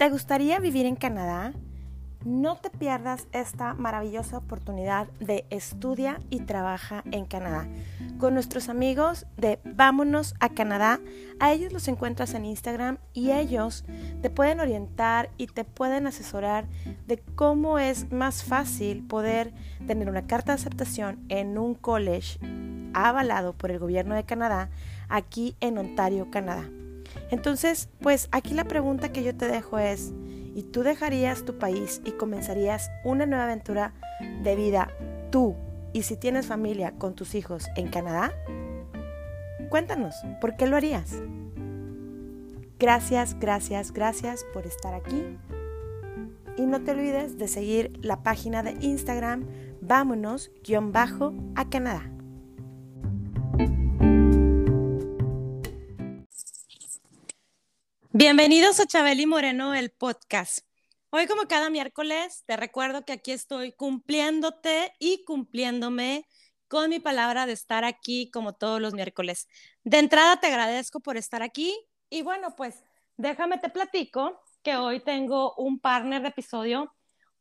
¿Te gustaría vivir en Canadá? No te pierdas esta maravillosa oportunidad de estudia y trabaja en Canadá. Con nuestros amigos de Vámonos a Canadá, a ellos los encuentras en Instagram y ellos te pueden orientar y te pueden asesorar de cómo es más fácil poder tener una carta de aceptación en un college avalado por el gobierno de Canadá aquí en Ontario, Canadá. Entonces, pues aquí la pregunta que yo te dejo es, ¿y tú dejarías tu país y comenzarías una nueva aventura de vida tú y si tienes familia con tus hijos en Canadá? Cuéntanos, ¿por qué lo harías? Gracias, gracias, gracias por estar aquí. Y no te olvides de seguir la página de Instagram vámonos-a Canadá. Bienvenidos a Chabeli Moreno, el podcast. Hoy, como cada miércoles, te recuerdo que aquí estoy cumpliéndote y cumpliéndome con mi palabra de estar aquí como todos los miércoles. De entrada, te agradezco por estar aquí y bueno, pues déjame te platico que hoy tengo un partner de episodio,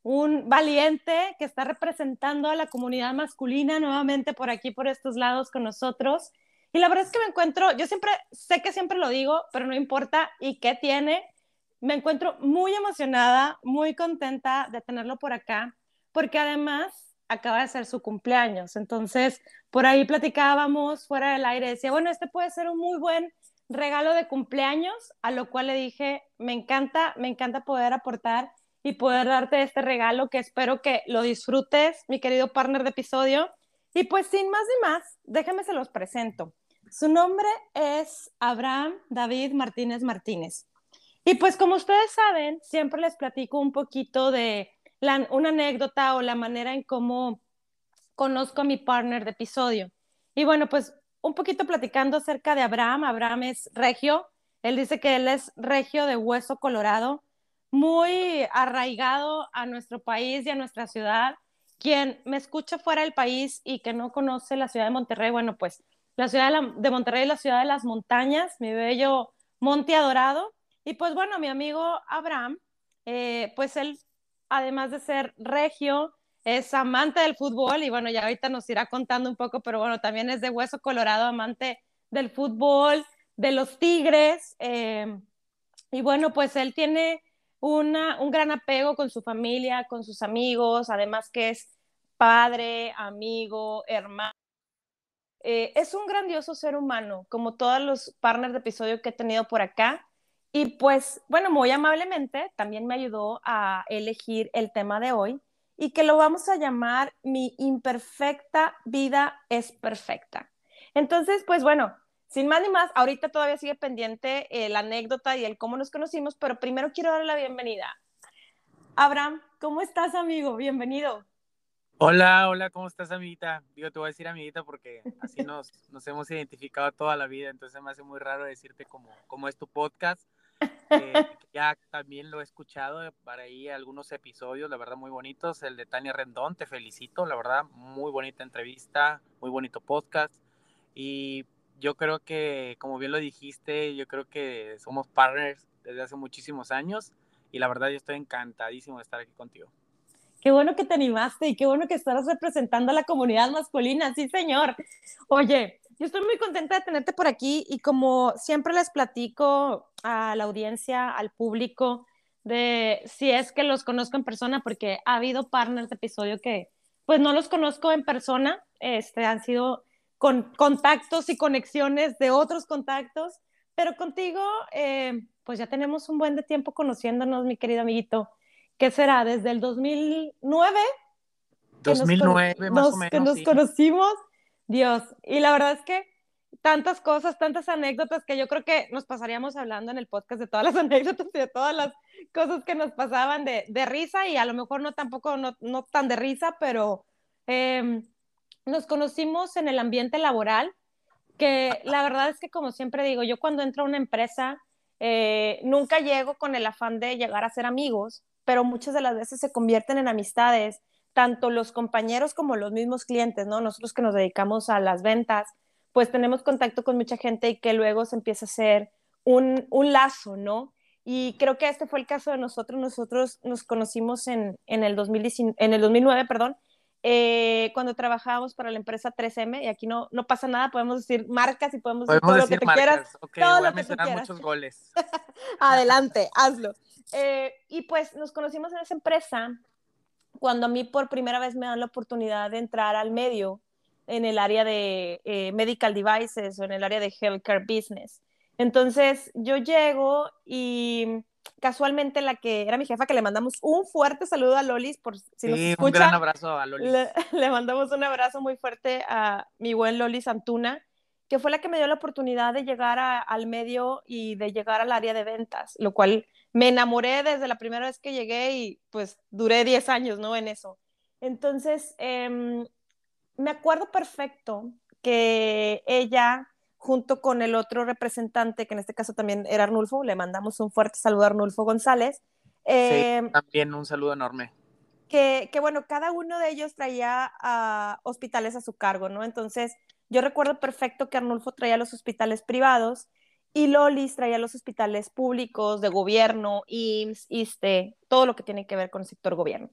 un valiente que está representando a la comunidad masculina nuevamente por aquí, por estos lados con nosotros. Y la verdad es que me encuentro, yo siempre, sé que siempre lo digo, pero no importa, ¿y qué tiene? Me encuentro muy emocionada, muy contenta de tenerlo por acá, porque además acaba de ser su cumpleaños. Entonces, por ahí platicábamos fuera del aire, decía, bueno, este puede ser un muy buen regalo de cumpleaños, a lo cual le dije, me encanta, me encanta poder aportar y poder darte este regalo que espero que lo disfrutes, mi querido partner de episodio. Y pues sin más ni más, déjenme se los presento. Su nombre es Abraham David Martínez Martínez. Y pues como ustedes saben, siempre les platico un poquito de una anécdota o la manera en cómo conozco a mi partner de episodio. Y bueno, pues un poquito platicando acerca de Abraham. Abraham es regio. Él dice que él es regio de hueso colorado, muy arraigado a nuestro país y a nuestra ciudad. Quien me escucha fuera del país y que no conoce la ciudad de Monterrey, bueno, pues la ciudad de, Monterrey, la ciudad de las montañas, mi bello Monte Adorado. Y pues bueno, mi amigo Abraham, eh, pues él, además de ser regio, es amante del fútbol y bueno, ya ahorita nos irá contando un poco, pero bueno, también es de hueso colorado, amante del fútbol, de los tigres. Eh, y bueno, pues él tiene una, un gran apego con su familia, con sus amigos, además que es padre, amigo, hermano. Eh, es un grandioso ser humano, como todos los partners de episodio que he tenido por acá. Y pues, bueno, muy amablemente también me ayudó a elegir el tema de hoy y que lo vamos a llamar Mi imperfecta vida es perfecta. Entonces, pues bueno, sin más ni más, ahorita todavía sigue pendiente eh, la anécdota y el cómo nos conocimos, pero primero quiero darle la bienvenida. Abraham, ¿cómo estás, amigo? Bienvenido. Hola, hola, ¿cómo estás, amiguita? Digo, te voy a decir amiguita porque así nos, nos hemos identificado toda la vida, entonces me hace muy raro decirte cómo, cómo es tu podcast. Eh, ya también lo he escuchado para ahí algunos episodios, la verdad, muy bonitos. El de Tania Rendón, te felicito, la verdad, muy bonita entrevista, muy bonito podcast. Y yo creo que, como bien lo dijiste, yo creo que somos partners desde hace muchísimos años y la verdad yo estoy encantadísimo de estar aquí contigo. Qué bueno que te animaste y qué bueno que estás representando a la comunidad masculina, sí, señor. Oye, yo estoy muy contenta de tenerte por aquí y como siempre les platico a la audiencia, al público, de si es que los conozco en persona, porque ha habido partners de episodio que pues no los conozco en persona, este, han sido con contactos y conexiones de otros contactos, pero contigo eh, pues ya tenemos un buen de tiempo conociéndonos, mi querido amiguito. ¿Qué será? Desde el 2009. 2009, más o menos. Que nos conocimos, Dios. Y la verdad es que tantas cosas, tantas anécdotas que yo creo que nos pasaríamos hablando en el podcast de todas las anécdotas y de todas las cosas que nos pasaban de, de risa y a lo mejor no tampoco, no, no tan de risa, pero em, nos conocimos en el ambiente laboral, que la verdad es que como siempre digo, yo cuando entro a una empresa, eh, nunca llego con el afán de llegar a ser amigos, pero muchas de las veces se convierten en amistades, tanto los compañeros como los mismos clientes, ¿no? Nosotros que nos dedicamos a las ventas, pues tenemos contacto con mucha gente y que luego se empieza a hacer un, un lazo, ¿no? Y creo que este fue el caso de nosotros. Nosotros nos conocimos en, en, el, 2019, en el 2009, perdón, eh, cuando trabajábamos para la empresa 3M, y aquí no, no pasa nada, podemos decir marcas y podemos, decir todo lo que te quieras. todo lo que mencionar muchos goles. Adelante, hazlo. Eh, y pues nos conocimos en esa empresa cuando a mí por primera vez me dan la oportunidad de entrar al medio en el área de eh, medical devices o en el área de healthcare business. Entonces yo llego y casualmente la que era mi jefa, que le mandamos un fuerte saludo a Lolis, por si sí, nos escucha. un gran abrazo a Lolis. Le, mandamos un abrazo muy fuerte a mi buen Lolis Antuna, que fue la que me dio la oportunidad de llegar al medio y de llegar al área de ventas, lo cual me enamoré desde la primera vez que llegué y pues duré 10 años, ¿no? En eso. Entonces, em, me acuerdo perfecto que ella junto con el otro representante, que en este caso también era Arnulfo, le mandamos un fuerte saludo a Arnulfo González. Eh, también un saludo enorme. Que, que, bueno, cada uno de ellos traía hospitales a su cargo, ¿no? Entonces, yo recuerdo perfecto que Arnulfo traía los hospitales privados y Lolis traía los hospitales públicos, de gobierno, IMSS, ISTE, todo lo que tiene que ver con el sector gobierno.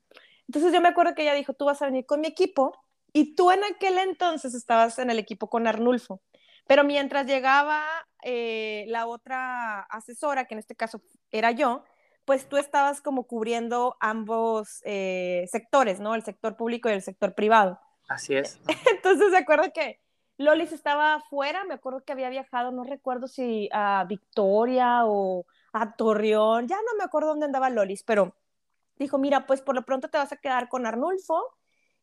Entonces yo me acuerdo que ella dijo, tú vas a venir con mi equipo y tú en aquel entonces estabas en el equipo con Arnulfo. Pero mientras llegaba eh, la otra asesora, que en este caso era yo, pues tú estabas como cubriendo ambos eh, sectores, ¿no? El sector público y el sector privado. Así es. Entonces, me acuerdo que Lolis estaba afuera, me acuerdo que había viajado, no recuerdo si a Victoria o a Torreón, ya no me acuerdo dónde andaba Lolis, pero dijo, mira, pues por lo pronto te vas a quedar con Arnulfo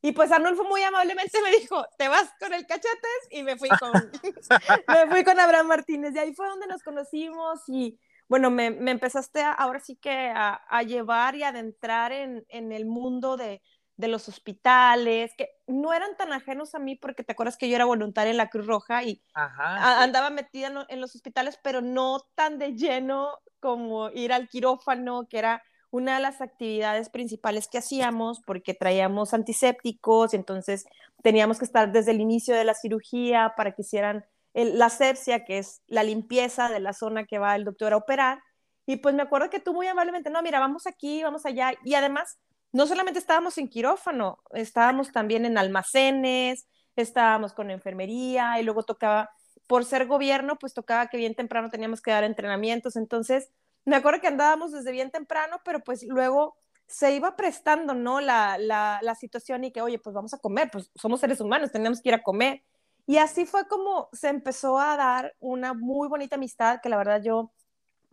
y pues Arnulfo muy amablemente me dijo, te vas con el cachetes y me fui con, me fui con Abraham Martínez. Y ahí fue donde nos conocimos y bueno, me, me empezaste ahora sí que a, a, llevar y adentrar en, en el mundo de, de, los hospitales, que no eran tan ajenos a mí porque te acuerdas que yo era voluntaria en la Cruz Roja y andaba metida en los hospitales, pero no tan de lleno como ir al quirófano, que era una de las actividades principales que hacíamos, porque traíamos antisépticos, entonces teníamos que estar desde el inicio de la cirugía para que hicieran la sepsia, que es la limpieza de la zona que va el doctor a operar. Y pues me acuerdo que tú muy amablemente, no, mira, vamos aquí, vamos allá. Y además, no solamente estábamos en quirófano, estábamos también en almacenes, estábamos con enfermería y luego tocaba, por ser gobierno, pues tocaba que bien temprano teníamos que dar entrenamientos. Entonces, me acuerdo que andábamos desde bien temprano, pero pues luego se iba prestando, ¿no? La, la, la, situación y que, oye, pues vamos a comer, pues somos seres humanos, tenemos que ir a comer. Y así fue como se empezó a dar una muy bonita amistad, que la verdad yo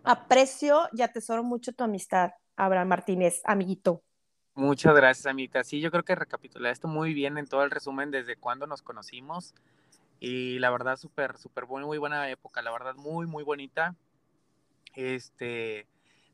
aprecio y atesoro mucho tu amistad, Abraham Martínez, amiguito. Muchas gracias, amiguita. Sí, yo creo que recapitulé esto muy bien en todo el resumen desde cuando nos conocimos. Y la verdad, súper, súper muy, muy buena época, la verdad, muy, muy bonita. Este,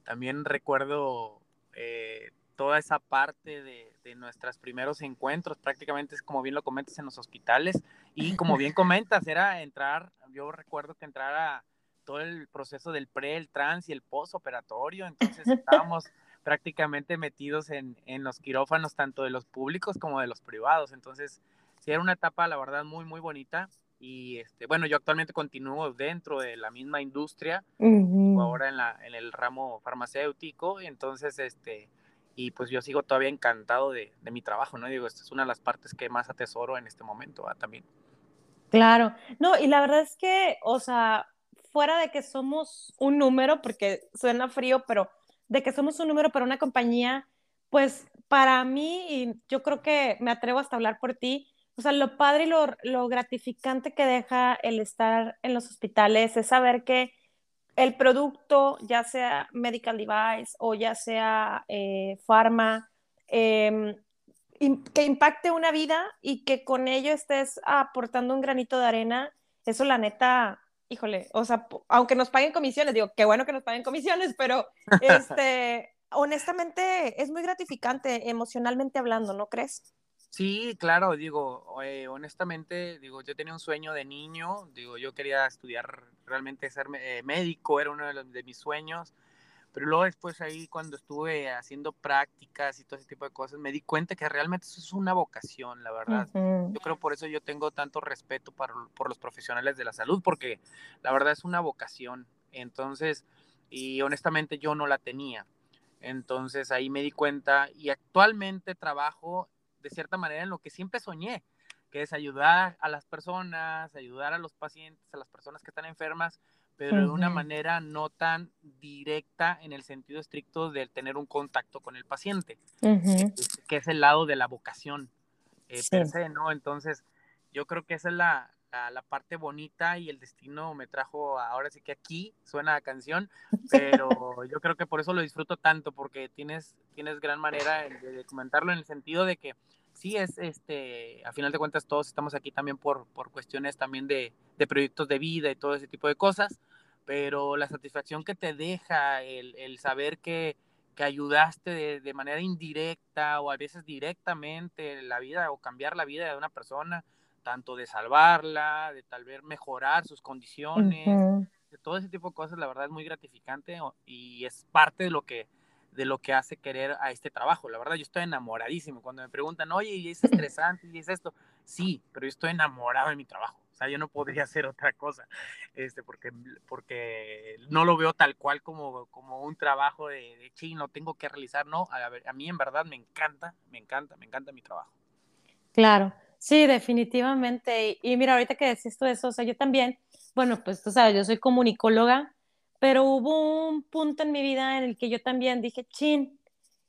también recuerdo eh, toda esa parte de, de, nuestros primeros encuentros, prácticamente es como bien lo comentas en los hospitales y como bien comentas, era entrar, yo recuerdo que entrara todo el proceso del pre, el trans y el postoperatorio, entonces estábamos prácticamente metidos en, en los quirófanos tanto de los públicos como de los privados, entonces sí era una etapa la verdad muy muy bonita y este, bueno, yo actualmente continúo dentro de la misma industria, ahora en, la, en el ramo farmacéutico, entonces, este, y pues yo sigo todavía encantado de, de, mi trabajo, ¿no? Digo, esta es una de las partes que más atesoro en este momento también. Claro, no, y la verdad es que, o sea, fuera de que somos un número, porque suena frío, pero de que somos un número para una compañía, pues para mí, y yo creo que me atrevo hasta hablar por ti, o sea, lo padre y lo, gratificante que deja el estar en los hospitales es saber que el producto, ya sea medical device o ya sea eh, pharma, em, que impacte una vida y que con ello estés aportando un granito de arena, eso la neta, híjole, o sea, aunque nos paguen comisiones, digo, qué bueno que nos paguen comisiones, pero este, honestamente es muy gratificante emocionalmente hablando, ¿no crees? Sí, claro, digo, eh, honestamente, digo, yo tenía un sueño de niño, digo, yo quería estudiar, realmente ser eh, médico, era uno de, de, mis sueños, pero luego después ahí cuando estuve haciendo prácticas y todo ese tipo de cosas, me di cuenta que realmente eso es una vocación, la verdad. Yo creo por eso yo tengo tanto respeto para, por los profesionales de la salud, porque la verdad es una vocación. Entonces, y honestamente yo no la tenía. Entonces ahí me di cuenta y actualmente trabajo de cierta manera en lo que siempre soñé, que es ayudar a las personas, ayudar a los pacientes, a las personas que están enfermas, pero de una manera no tan directa en el sentido estricto de tener un contacto con el paciente, que es el lado de la vocación eh, per se, ¿no? Entonces, yo creo que esa es la, la, parte bonita y el destino me trajo ahora sí que aquí suena la canción, pero yo creo que por eso lo disfruto tanto, porque tienes, tienes gran manera de, comentarlo en el sentido de que sí es, este, a final de cuentas todos estamos aquí también por, por cuestiones también de, de proyectos de vida y todo ese tipo de cosas, pero la satisfacción que te deja el, el saber que, que ayudaste de, de, manera indirecta o a veces directamente la vida o cambiar la vida de una persona, tanto de salvarla, de tal vez mejorar sus condiciones, de todo ese tipo de cosas, la verdad es muy gratificante y es parte de lo que de lo que hace querer a este trabajo. La verdad, yo estoy enamoradísimo. Cuando me preguntan, oye, ¿y es estresante? ¿Y es esto? Sí, pero yo estoy enamorado de mi trabajo. O sea, yo no podría hacer otra cosa, este, porque, porque no lo veo tal cual como, como un trabajo de, de chino, tengo que realizar. No, a, a mí en verdad me encanta, me encanta, me encanta mi trabajo. Claro. Sí, definitivamente. Y, mira, ahorita que decís todo eso, o sea, yo también, bueno, pues tú sabes, yo soy comunicóloga, pero hubo un punto en mi vida en el que yo también dije, chin,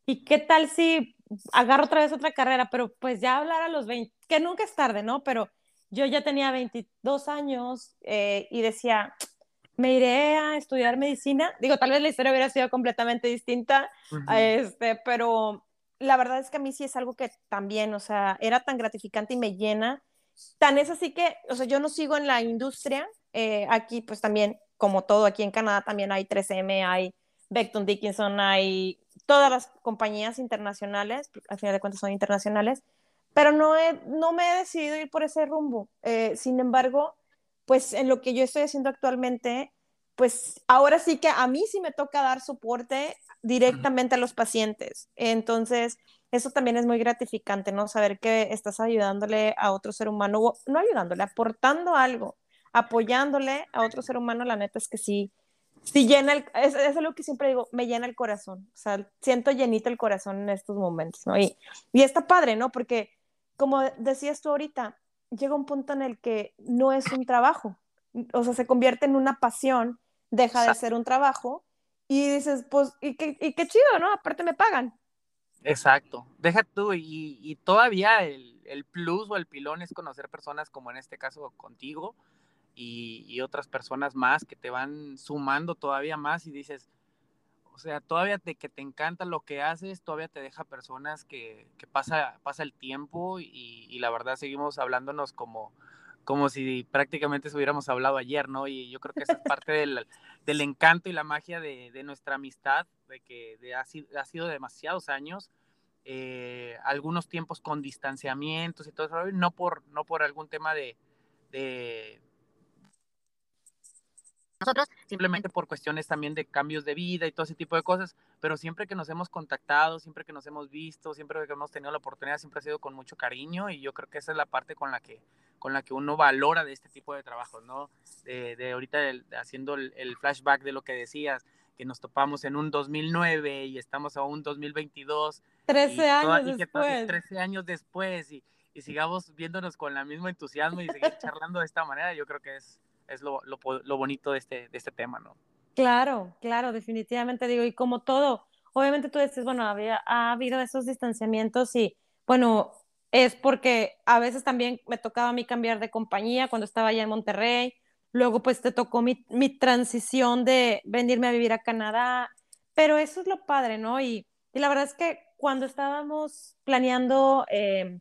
¿y qué tal si agarro otra vez otra carrera? Pero pues ya hablar a los 20, que nunca es tarde, ¿no? Pero yo ya tenía 22 años eh, y decía, me iré a estudiar medicina. Digo, tal vez la historia hubiera sido completamente distinta, este, pero la verdad es que a mí sí es algo que también, o sea, era tan gratificante y me llena. Tan es así que, o sea, yo no sigo en la industria. Eh, aquí, pues también, como todo, aquí en Canadá también hay 3M, hay Beckton Dickinson, hay todas las compañías internacionales, al final de cuentas son internacionales, pero no, no me he decidido ir por ese rumbo. Eh, sin embargo, pues en lo que yo estoy haciendo actualmente, pues ahora sí que a mí sí me toca dar soporte directamente a los pacientes. Entonces, eso también es muy gratificante, ¿no? Saber que estás ayudándole a otro ser humano, no ayudándole, aportando algo, apoyándole a otro ser humano, la neta es que sí, sí llena, el, es, es algo que siempre digo, me llena el corazón, o sea, siento llenito el corazón en estos momentos, ¿no? Y, y está padre, ¿no? Porque, como decías tú ahorita, llega un punto en el que no es un trabajo, o sea, se convierte en una pasión, deja de ser un trabajo y dices, pues, y qué, y qué chido, ¿no? Aparte me pagan. Exacto. Deja tú, y, y todavía el, el, plus o el pilón es conocer personas como en este caso contigo y, y, otras personas más que te van sumando todavía más y dices, o sea, todavía de que te encanta lo que haces, todavía te deja personas que, que pasa, pasa el tiempo y, y la verdad seguimos hablándonos como, como si prácticamente hubiéramos hablado ayer, ¿no? Y yo creo que esa es parte del, encanto y la magia de, de nuestra amistad, de que de ha, sido, ha, sido, demasiados años, eh, algunos tiempos con distanciamientos y todo eso, no por, no por algún tema de nosotros, simplemente por cuestiones también de cambios de vida y todo ese tipo de cosas, pero siempre que nos hemos contactado, siempre que nos hemos visto, siempre que hemos tenido la oportunidad, siempre ha sido con mucho cariño y yo creo que esa es la parte con la que, con la que uno valora de este tipo de trabajos, ¿no? De, de ahorita el, haciendo el, el, flashback de lo que decías, que nos topamos en un 2009 y estamos a un 2022. 13 años y después. 13 años después y, y sigamos viéndonos con el mismo entusiasmo y seguir charlando de esta manera, yo creo que es es lo, lo, lo, bonito de este, de este tema, ¿no? Claro, claro, definitivamente digo, y como todo, obviamente tú dices, bueno, había, ha habido esos distanciamientos y, bueno, es porque a veces también me tocaba a mí cambiar de compañía cuando estaba allá en Monterrey, luego pues te tocó mi, mi transición de venirme a vivir a Canadá, pero eso es lo padre, ¿no? Y, y la verdad es que cuando estábamos planeando eh,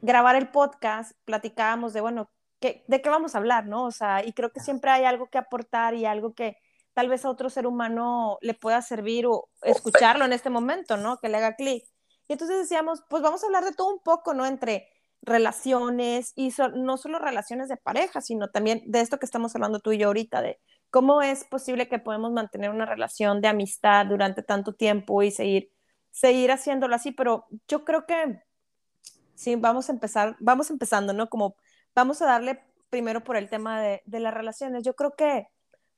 grabar el podcast, platicábamos de, bueno, de qué vamos a hablar, ¿no? O sea, y creo que siempre hay algo que aportar y algo que tal vez a otro ser humano le pueda servir o escucharlo en este momento, ¿no? Que le haga clic. Y entonces decíamos, pues vamos a hablar de todo un poco, ¿no? Entre relaciones y no solo relaciones de pareja, sino también de esto que estamos hablando tú y yo ahorita, de cómo es posible que podemos mantener una relación de amistad durante tanto tiempo y seguir, seguir haciéndolo así, pero yo creo que sí, vamos a empezar, vamos empezando, ¿no? Como vamos a darle primero por el tema de, las relaciones. Yo creo que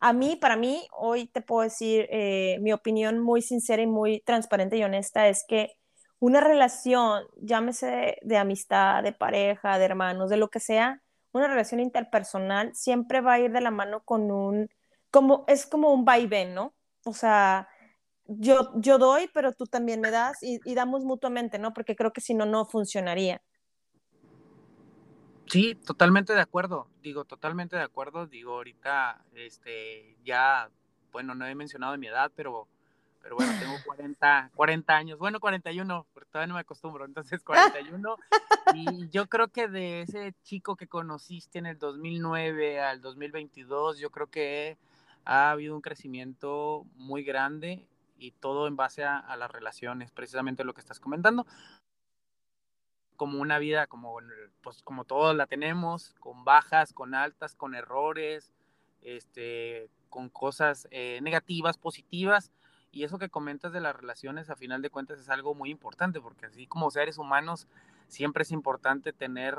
a mí, para mí, hoy te puedo decir eh, mi opinión muy sincera y muy transparente y honesta es que una relación, llámese de, amistad, de pareja, de hermanos, de lo que sea, una relación interpersonal siempre va a ir de la mano con un, como, es como un vaivén, ¿no? O sea, yo, yo doy, pero tú también me das y, y damos mutuamente, ¿no? Porque creo que si no, no funcionaría. Sí, totalmente de acuerdo. Digo, totalmente de acuerdo. Digo, ahorita, este, ya, bueno, no he mencionado mi edad, pero, pero bueno, tengo 40, 40 años. Bueno, 41, porque todavía no me acostumbro. Entonces, 41. y yo creo que de ese chico que conociste en el 2009 al 2022, yo creo que ha habido un crecimiento muy grande y todo en base a, a las relaciones, precisamente lo que estás comentando como una vida como, pues, como todos la tenemos, con bajas, con altas, con errores, este, con cosas eh, negativas, positivas. Y eso que comentas de las relaciones, a final de cuentas, es algo muy importante, porque así como seres humanos, siempre es importante tener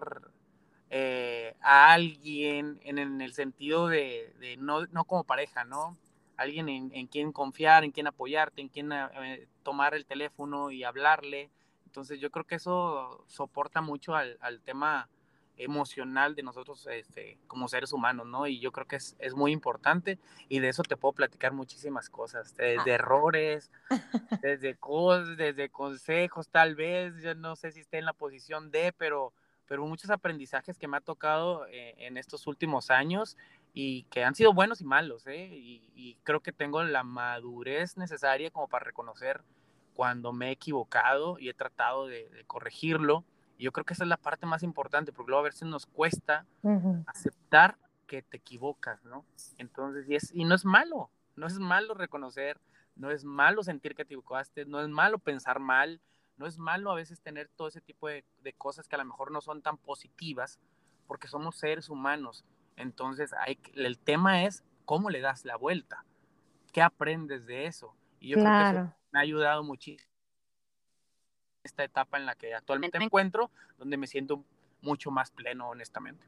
eh, a alguien en, el sentido de, no, no, como pareja, ¿no? Alguien en, en, quien confiar, en quien apoyarte, en quien eh, tomar el teléfono y hablarle entonces yo creo que eso soporta mucho al, al tema emocional de nosotros este, como seres humanos, ¿no? Y yo creo que es, es, muy importante y de eso te puedo platicar muchísimas cosas, desde ah. errores, desde cosas, desde consejos tal vez, yo no sé si esté en la posición de, pero, pero muchos aprendizajes que me ha tocado eh, en estos últimos años y que han sido buenos y malos, ¿eh? Y, y creo que tengo la madurez necesaria como para reconocer cuando me he equivocado y he tratado de, corregirlo. Y yo creo que esa es la parte más importante, porque luego a veces nos cuesta aceptar que te equivocas, ¿no? Entonces, y, es, y no es malo, no es malo reconocer, no es malo sentir que te equivocaste, no es malo pensar mal, no es malo a veces tener todo ese tipo de, de cosas que a lo mejor no son tan positivas, porque somos seres humanos. Entonces, hay, el tema es cómo le das la vuelta, qué aprendes de eso. Y yo creo que eso me ha ayudado muchísimo esta etapa en la que actualmente me encuentro, donde me siento mucho más pleno, honestamente.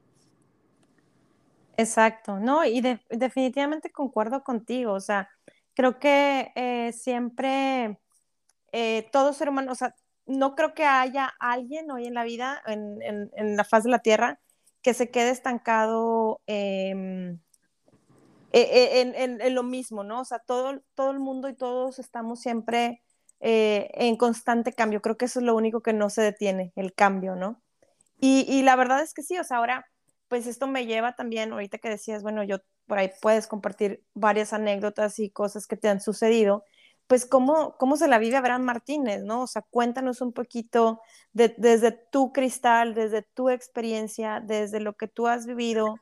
Exacto, no, y definitivamente concuerdo contigo, o sea, creo que eh, siempre eh, todo ser humano, o sea, no creo que haya alguien hoy en la vida, en, en, la faz de la Tierra, que se quede estancado em, e, e, en, lo mismo, ¿no? O sea, todo, todo el mundo y todos estamos siempre eh, en constante cambio. Creo que eso es lo único que no se detiene, el cambio, ¿no? Y, y, la verdad es que sí, o sea, ahora, pues esto me lleva también, ahorita que decías, bueno, yo por ahí puedes compartir varias anécdotas y cosas que te han sucedido, pues cómo, cómo se la vive Abraham Martínez, ¿no? O sea, cuéntanos un poquito desde tu cristal, desde tu experiencia, desde lo que tú has vivido,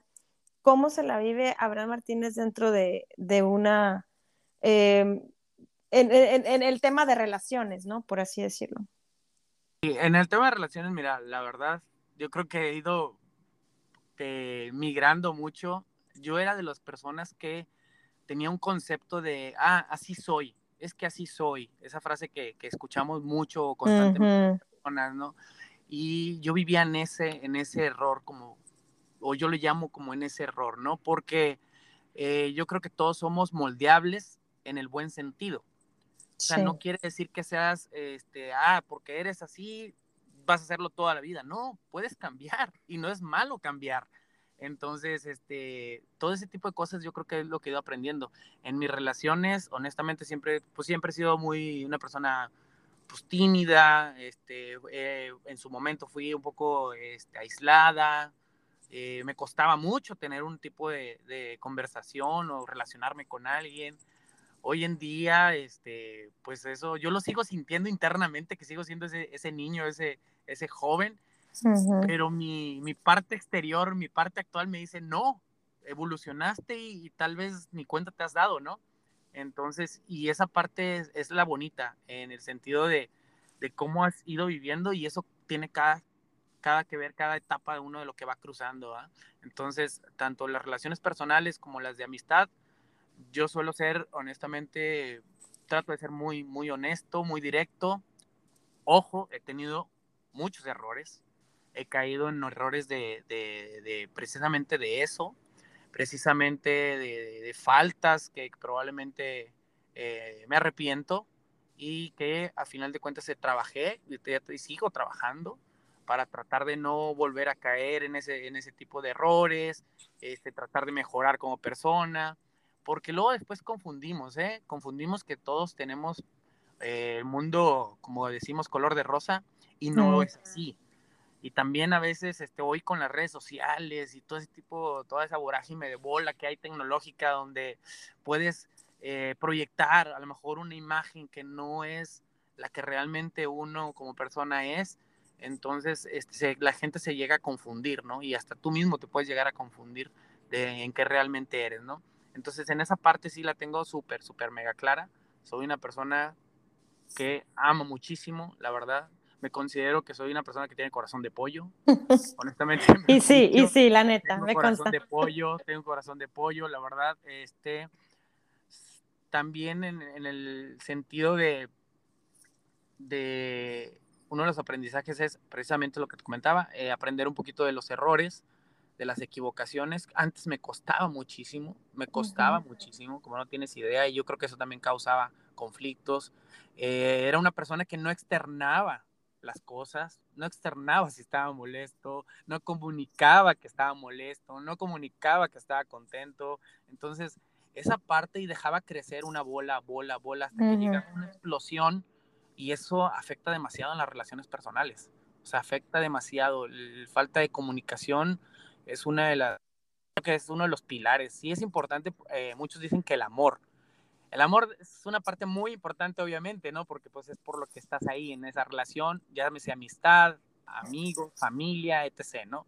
cómo se la vive Abraham Martínez dentro de, una, em, en, el tema de relaciones, ¿no? Por así decirlo. en el tema de relaciones, mira, la verdad, yo creo que he ido eh, migrando mucho. Yo era de las personas que tenía un concepto de, ah, así soy, es que así soy, esa frase que, escuchamos mucho constantemente, ¿no? Y yo vivía en ese, en ese error, como o yo le llamo como en ese error, ¿no? Porque eh, yo creo que todos somos moldeables en el buen sentido. O sea, no quiere decir que seas, este, ah, porque eres así, vas a hacerlo toda la vida. No, puedes cambiar y no es malo cambiar. Entonces, este, todo ese tipo de cosas yo creo que es lo que he ido aprendiendo. En mis relaciones, honestamente, siempre, pues siempre he sido muy una persona pues tímida, este, eh, en su momento fui un poco este, aislada, eh, me costaba mucho tener un tipo de, conversación o relacionarme con alguien. Hoy en día, este, pues eso, yo lo sigo sintiendo internamente, que sigo siendo ese, ese niño, ese, ese joven, pero mi, mi, parte exterior, mi parte actual me dice, no, evolucionaste y, tal vez ni cuenta te has dado, ¿no? Entonces, y esa parte es, es la bonita, en el sentido de, de, cómo has ido viviendo y eso tiene cada, cada que ver cada etapa de uno de lo que va cruzando. Entonces, tanto las relaciones personales como las de amistad, yo suelo ser, honestamente, trato de ser muy, muy honesto, muy directo. Ojo, he tenido muchos errores, he caído en errores de, precisamente de eso, precisamente de, faltas que probablemente eh, me arrepiento y que a final de cuentas se trabajé y, sigo trabajando para tratar de no volver a caer en ese, en ese tipo de errores, este, tratar de mejorar como persona, porque luego después confundimos, ¿eh? confundimos que todos tenemos eh, el mundo, como decimos, color de rosa y no es así. Y también a veces este, hoy con las redes sociales y todo ese tipo, toda esa vorágine de bola que hay tecnológica donde puedes eh, proyectar a lo mejor una imagen que no es la que realmente uno como persona es, entonces este, la gente se llega a confundir, ¿no? Y hasta tú mismo te puedes llegar a confundir de en qué realmente eres, ¿no? Entonces en esa parte sí la tengo súper, súper mega clara. Soy una persona que amo muchísimo, la verdad. Me considero que soy una persona que tiene corazón de pollo. Honestamente. y sí, y sí, la neta, tengo me corazón de pollo, tengo corazón de pollo, la verdad. Este, también en, en el sentido de, de uno de los aprendizajes es precisamente lo que te comentaba, eh, aprender un poquito de los errores, de las equivocaciones. Antes me costaba muchísimo, me costaba muchísimo, como no tienes idea, y yo creo que eso también causaba conflictos. Eh, era una persona que no externaba las cosas, no externaba si estaba molesto, no comunicaba que estaba molesto, no comunicaba que estaba contento. Entonces, esa parte y dejaba crecer una bola, bola, bola, hasta que llegaba una explosión y eso afecta demasiado en las relaciones personales. O sea, afecta demasiado. La falta de comunicación es una de las que es uno de los pilares. Sí es importante, eh, muchos dicen que el amor. El amor es una parte muy importante, obviamente, ¿no? Porque pues es por lo que estás ahí en esa relación, ya sea amistad, amigo, familia, etc., ¿no?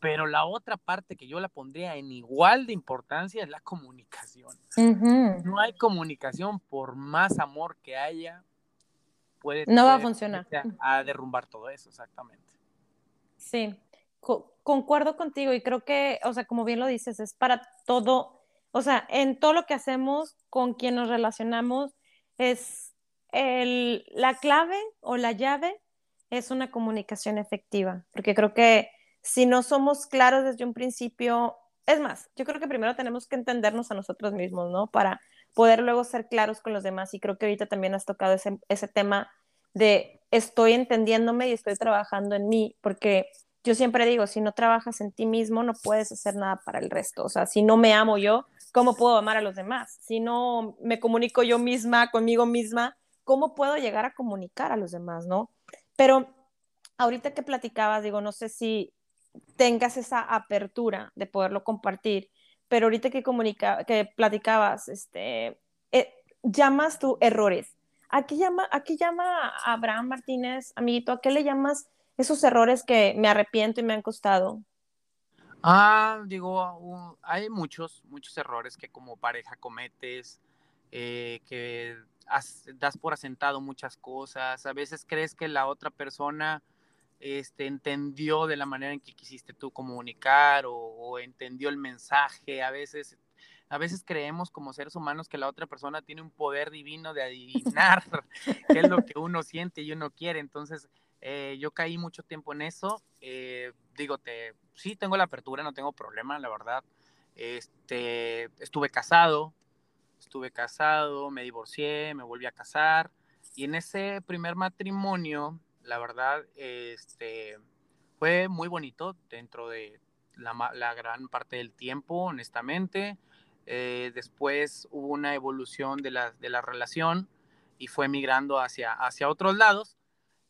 Pero la otra parte que yo la pondría en igual de importancia es la comunicación. No hay comunicación por más amor que haya, puede... No va a funcionar. A, derrumbar todo eso, exactamente. Sí, concuerdo contigo y creo que, o sea, como bien lo dices, es para todo, o sea, en todo lo que hacemos, con quien nos relacionamos, es el, la clave o la llave es una comunicación efectiva, porque creo que si no somos claros desde un principio, es más, yo creo que primero tenemos que entendernos a nosotros mismos, ¿no? Para poder luego ser claros con los demás. Y creo que ahorita también has tocado ese, ese tema de estoy entendiéndome y estoy trabajando en mí, porque yo siempre digo, si no trabajas en ti mismo, no puedes hacer nada para el resto. O sea, si no me amo yo, ¿cómo puedo amar a los demás? Si no me comunico yo misma conmigo misma, ¿cómo puedo llegar a comunicar a los demás, no? Pero ahorita que platicabas, digo, no sé si tengas esa apertura de poderlo compartir. Pero ahorita que, comunica, que platicabas, este, eh, llamas tú errores. ¿A qué, llama, ¿A Abraham Martínez, amiguito? ¿A qué le llamas esos errores que me arrepiento y me han costado? Ah, digo, hay muchos, muchos errores que como pareja cometes, eh, que das por asentado muchas cosas. A veces crees que la otra persona este, entendió de la manera en que quisiste tú comunicar o, entendió el mensaje. A veces, a veces creemos como seres humanos que la otra persona tiene un poder divino de adivinar qué es lo que uno siente y uno quiere. Entonces, eh, yo caí mucho tiempo en eso. Eh, digo, te, sí tengo la apertura, no tengo problema, la verdad. Este, estuve casado, estuve casado, me divorcié, me volví a casar. Y en ese primer matrimonio, la verdad, este, fue muy bonito dentro de la, gran parte del tiempo, honestamente. Eh, después hubo una evolución de la, de la relación y fue migrando hacia, hacia otros lados.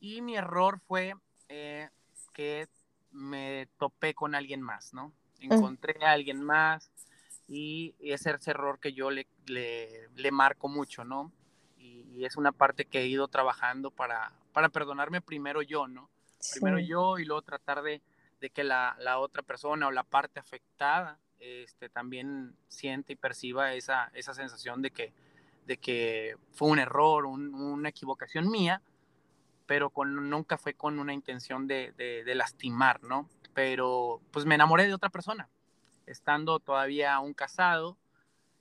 Y mi error fue eh, que me topé con alguien más, ¿no? Mm. Encontré a alguien más y ese es el error que yo le, le, le marco mucho, ¿no? y es una parte que he ido trabajando para, para perdonarme primero yo, ¿no? Primero yo y luego tratar de, de que la, la, otra persona o la parte afectada este, también siente y perciba esa, esa sensación de que, de que fue un error, una equivocación mía, pero con, nunca fue con una intención de, de, de, lastimar, ¿no? Pero pues me enamoré de otra persona, estando todavía aún casado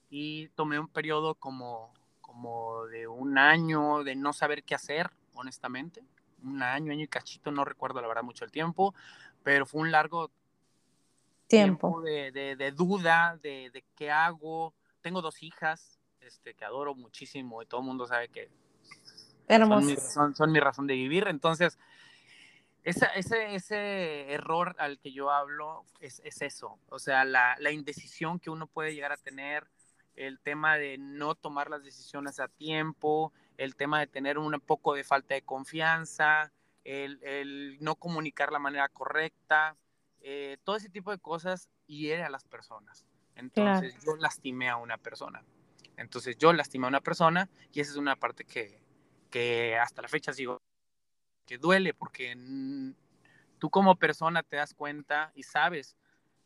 y tomé un periodo como, como de un año de no saber qué hacer, honestamente. Un año, año y cachito, no recuerdo la verdad mucho el tiempo, pero fue un largo tiempo, de, de, duda, de, de, qué hago. Tengo dos hijas este, que adoro muchísimo y todo el mundo sabe que son mi, son mi razón de vivir. Entonces, ese, ese, ese, error al que yo hablo es, es eso, o sea, la, la, indecisión que uno puede llegar a tener, el tema de no tomar las decisiones a tiempo, el tema de tener un poco de falta de confianza, el, el no comunicar la manera correcta, eh, todo ese tipo de cosas hiere a las personas. Entonces yo lastimé a una persona. Entonces yo lastimé a una persona y esa es una parte que, que hasta la fecha sigo que duele porque tú como persona te das cuenta y sabes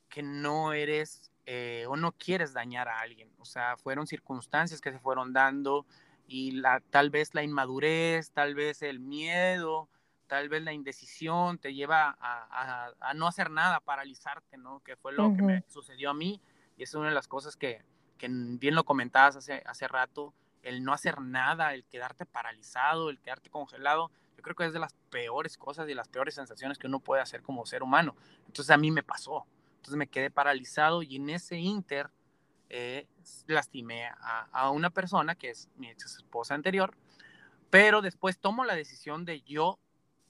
que no eres eh, o no quieres dañar a alguien. O sea, fueron circunstancias que se fueron dando y la, tal vez la inmadurez, tal vez el miedo, tal vez la indecisión te lleva a, a, no hacer nada, paralizarte, ¿no? Que fue lo que me sucedió a mí y es una de las cosas que, que bien lo comentabas hace, hace rato, el no hacer nada, el quedarte paralizado, el quedarte congelado, yo creo que es de las peores cosas y las peores sensaciones que uno puede hacer como ser humano. Entonces a mí me pasó. Entonces me quedé paralizado y en ese inter eh, lastimé a, a, una persona que es mi ex esposa anterior, pero después tomo la decisión de yo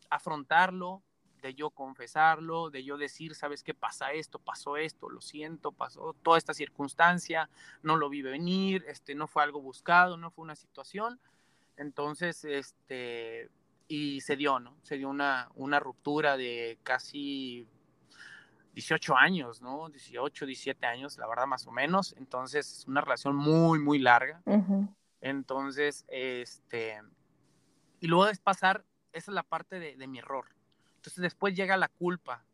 afrontarlo, de yo confesarlo, de yo decir, sabes qué pasa esto, pasó esto, lo siento, pasó toda esta circunstancia, no lo vi venir, este, no fue algo buscado, no fue una situación. Entonces, este, y se dio, ¿no? Se dio una, una ruptura de casi 18 años, ¿no? 18, 17 años, la verdad, más o menos. Entonces, una relación muy, muy larga. Entonces, este, y luego es pasar, esa es la parte de, de, mi error. Entonces, después llega la culpa.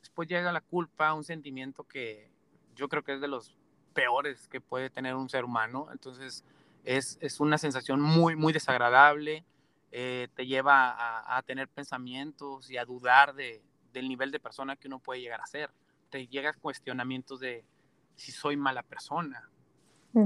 Después llega la culpa, un sentimiento que yo creo que es de los peores que puede tener un ser humano. Entonces, es, es una sensación muy, muy desagradable eh, te lleva a, tener pensamientos y a dudar de, del nivel de persona que uno puede llegar a ser. Te llegan cuestionamientos de si soy mala persona,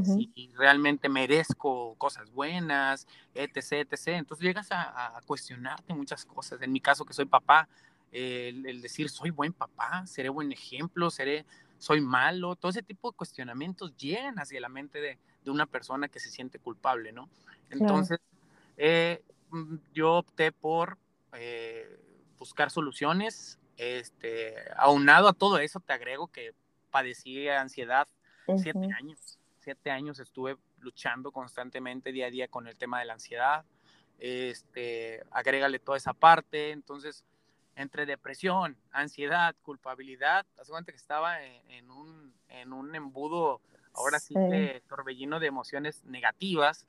si realmente merezco cosas buenas, etc., etc. Entonces llegas a, cuestionarte muchas cosas. En mi caso, que soy papá, el, decir soy buen papá, seré buen ejemplo, seré, soy malo, todo ese tipo de cuestionamientos llegan hacia la mente de, de una persona que se siente culpable, ¿no? Entonces, eh, Mm, yo opté por eh, buscar soluciones. Este, aunado a todo eso, te agrego que padecí ansiedad siete años. Siete años estuve luchando constantemente día a día con el tema de la ansiedad. Este, agrégale toda esa parte. Entonces, entre depresión, ansiedad, culpabilidad, hace cuenta que estaba en, un, en un embudo, ahora sí, de torbellino de emociones negativas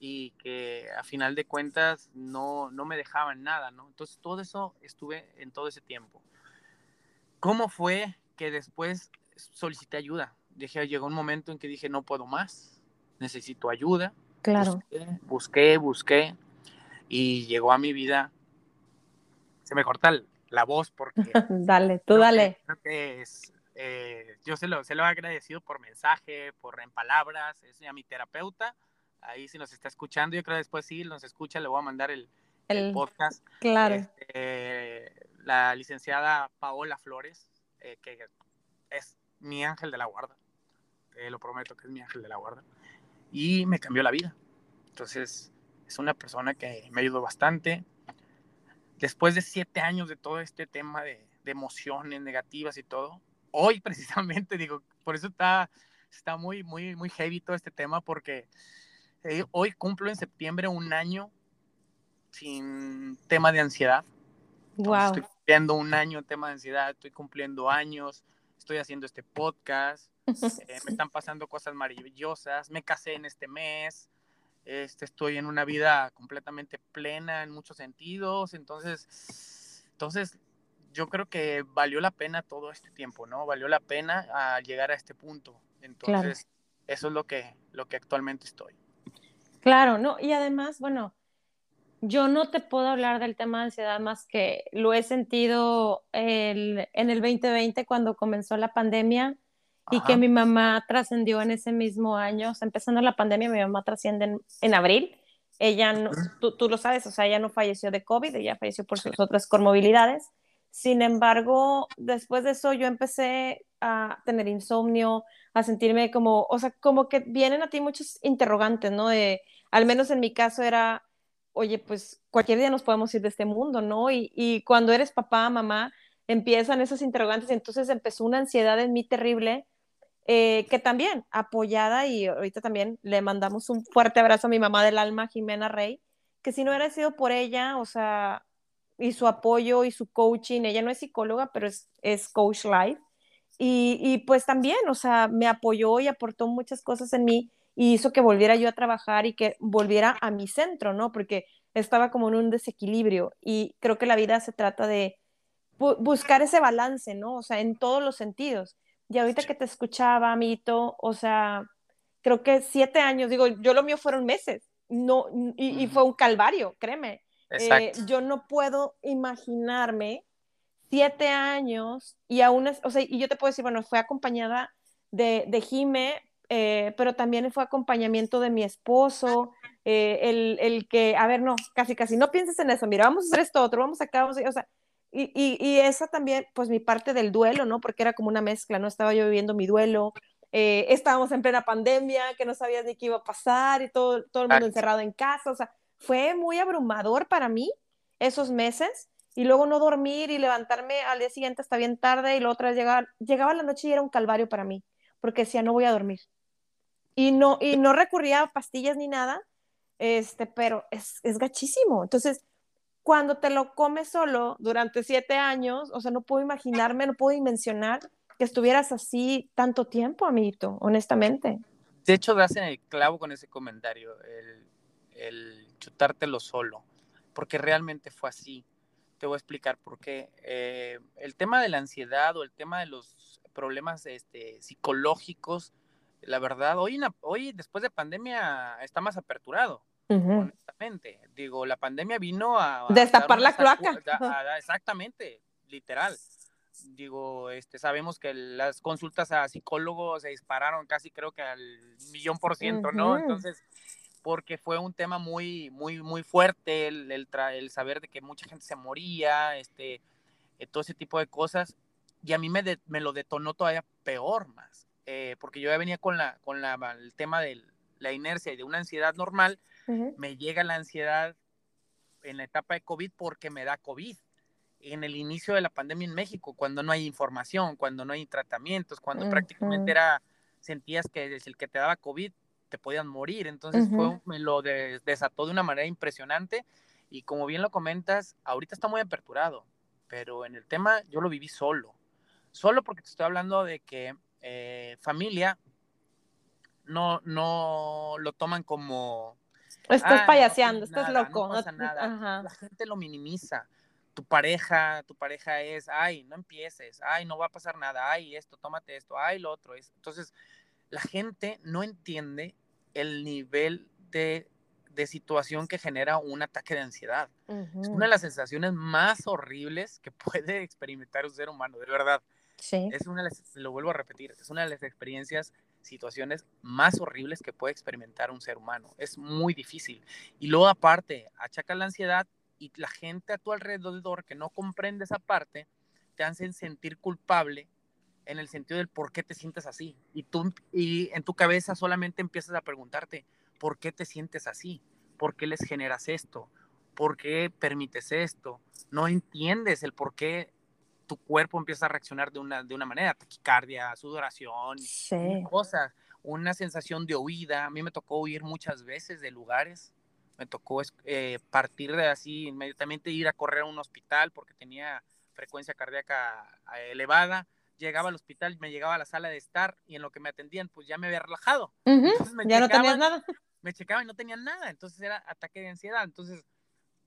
y que a final de cuentas no, no me dejaban nada, ¿no? Entonces todo eso estuve en todo ese tiempo. ¿Cómo fue que después solicité ayuda? Dije, llegó un momento en que dije, no puedo más, necesito ayuda. Claro. Busqué, busqué, y llegó a mi vida. Se me corta la voz porque... dale, tú dale. creo que es, eh, yo se lo, se lo he agradecido por mensaje, por en palabras, es a mi terapeuta ahí si nos está escuchando, yo creo que después sí nos escucha, le voy a mandar el, el, podcast. Claro. Este, la licenciada Paola Flores, eh, que es mi ángel de la guarda, te lo prometo que es mi ángel de la guarda, y me cambió la vida. Entonces, es una persona que me ayudó bastante. Después de siete años de todo este tema de, de emociones negativas y todo, hoy precisamente, digo, por eso está, está muy, muy, muy heavy todo este tema, porque eh, hoy cumplo en septiembre un año sin tema de ansiedad. estoy cumpliendo un año en tema de ansiedad, estoy cumpliendo años, estoy haciendo este podcast, eh, me están pasando cosas maravillosas, me casé en este mes, este, estoy en una vida completamente plena en muchos sentidos, entonces, entonces yo creo que valió la pena todo este tiempo, ¿no? Valió la pena a llegar a este punto. Entonces, eso es lo que, lo que actualmente estoy. Claro, no, y además, bueno, yo no te puedo hablar del tema de ansiedad más que lo he sentido en el 2020 cuando comenzó la pandemia y que mi mamá trascendió en ese mismo año, o sea, empezando la pandemia, mi mamá trasciende en, abril. Ella, tú, tú, lo sabes, o sea, ella no falleció de COVID, ella falleció por sus otras comorbilidades. Sin embargo, después de eso yo empecé a tener insomnio, a sentirme como, o sea, como que vienen a ti muchos interrogantes, ¿no? De, al menos en mi caso era, oye, pues cualquier día nos podemos ir de este mundo, ¿no? Y, y cuando eres papá, mamá, empiezan esos interrogantes entonces empezó una ansiedad en mí terrible, eh, que también apoyada y ahorita también le mandamos un fuerte abrazo a mi mamá del alma, Jimena Rey, que si no hubiera sido por ella, o sea, y su apoyo y su coaching, ella no es psicóloga, pero es, es coach live, y, y pues también, o sea, me apoyó y aportó muchas cosas en mí y hizo que volviera yo a trabajar y que volviera a mi centro, ¿no? Porque estaba como en un desequilibrio y creo que la vida se trata de buscar ese balance, ¿no? O sea, en todos los sentidos. Y ahorita que te escuchaba, Mito, o sea, creo que siete años, digo, yo lo mío fueron meses, no, y, fue un calvario, créeme. Eh, yo no puedo imaginarme siete años y aún, es, o sea, y yo te puedo decir, bueno, fue acompañada de, de Jime, eh, pero también fue acompañamiento de mi esposo, eh, el, el, que, a ver, no, casi, casi, no pienses en eso, mira, vamos a hacer esto otro, vamos acá, vamos a, o sea, y, y, esa también, pues mi parte del duelo, ¿no? Porque era como una mezcla, ¿no? Estaba yo viviendo mi duelo, eh, estábamos en plena pandemia, que no sabías ni qué iba a pasar y todo, todo el mundo encerrado en casa, o sea, fue muy abrumador para mí esos meses y luego no dormir y levantarme al día siguiente hasta bien tarde y la otra vez llegaba, llegaba la noche y era un calvario para mí, porque decía, no voy a dormir. Y no, y no recurría a pastillas ni nada, este, pero es, es gachísimo. Entonces, cuando te lo comes solo durante siete años, o sea, no puedo imaginarme, no puedo dimensionar que estuvieras así tanto tiempo, amiguito, honestamente. De hecho, das en el clavo con ese comentario, el, el chutártelo solo, porque realmente fue así. Te voy a explicar por qué. Eh, el tema de la ansiedad o el tema de los problemas este, psicológicos, la verdad, hoy, hoy después de pandemia está más aperturado honestamente. Digo, la pandemia vino a... Destapar la cloaca. exactamente, literal. Digo, este, sabemos que las consultas a psicólogos se dispararon casi creo que al millón por ciento, ¿no? Entonces, porque fue un tema muy, muy, muy fuerte, el, el, saber de que mucha gente se moría, este, eh, todo ese tipo de cosas. Y a mí me, me lo detonó todavía peor más, eh, porque yo ya venía con, la, con la, el tema de la inercia y de una ansiedad normal, me llega la ansiedad en la etapa de COVID porque me da COVID. En el inicio de la pandemia en México, cuando no hay información, cuando no hay tratamientos, cuando prácticamente era, sentías que desde el que te daba COVID te podían morir. Entonces fue, me lo desató de una manera impresionante. Y como bien lo comentas, ahorita está muy aperturado, pero en el tema yo lo viví solo. Solo porque te estoy hablando de que eh, familia no, no lo toman como Estás payaseando, estás loco. No pasa nada. La gente lo minimiza. Tu pareja, tu pareja es, ay, no empieces, ay, no va a pasar nada, ay, esto, tómate esto, ay, lo otro. Es. Entonces, la gente no entiende el nivel de, de situación que genera un ataque de ansiedad. Es una de las sensaciones más horribles que puede experimentar un ser humano, de verdad. Es una lo vuelvo a repetir, es una de las experiencias situaciones más horribles que puede experimentar un ser humano. Es muy difícil. Y luego aparte, achaca la ansiedad y la gente a tu alrededor que no comprende esa parte, te hacen sentir culpable en el sentido del por qué te sientes así. Y tú y en tu cabeza solamente empiezas a preguntarte, ¿por qué te sientes así? ¿Por qué les generas esto? ¿Por qué permites esto? No entiendes el por qué tu cuerpo empieza a reaccionar de una, de una manera, taquicardia, sudoración, cosas, una sensación de huida. A mí me tocó huir muchas veces de lugares, me tocó eh, partir de así, inmediatamente ir a correr a un hospital porque tenía frecuencia cardíaca eh, elevada. Llegaba al hospital, me llegaba a la sala de estar y en lo que me atendían, pues ya me había relajado. ya no tenías nada. Me checaban y no tenían nada, entonces era ataque de ansiedad. Entonces,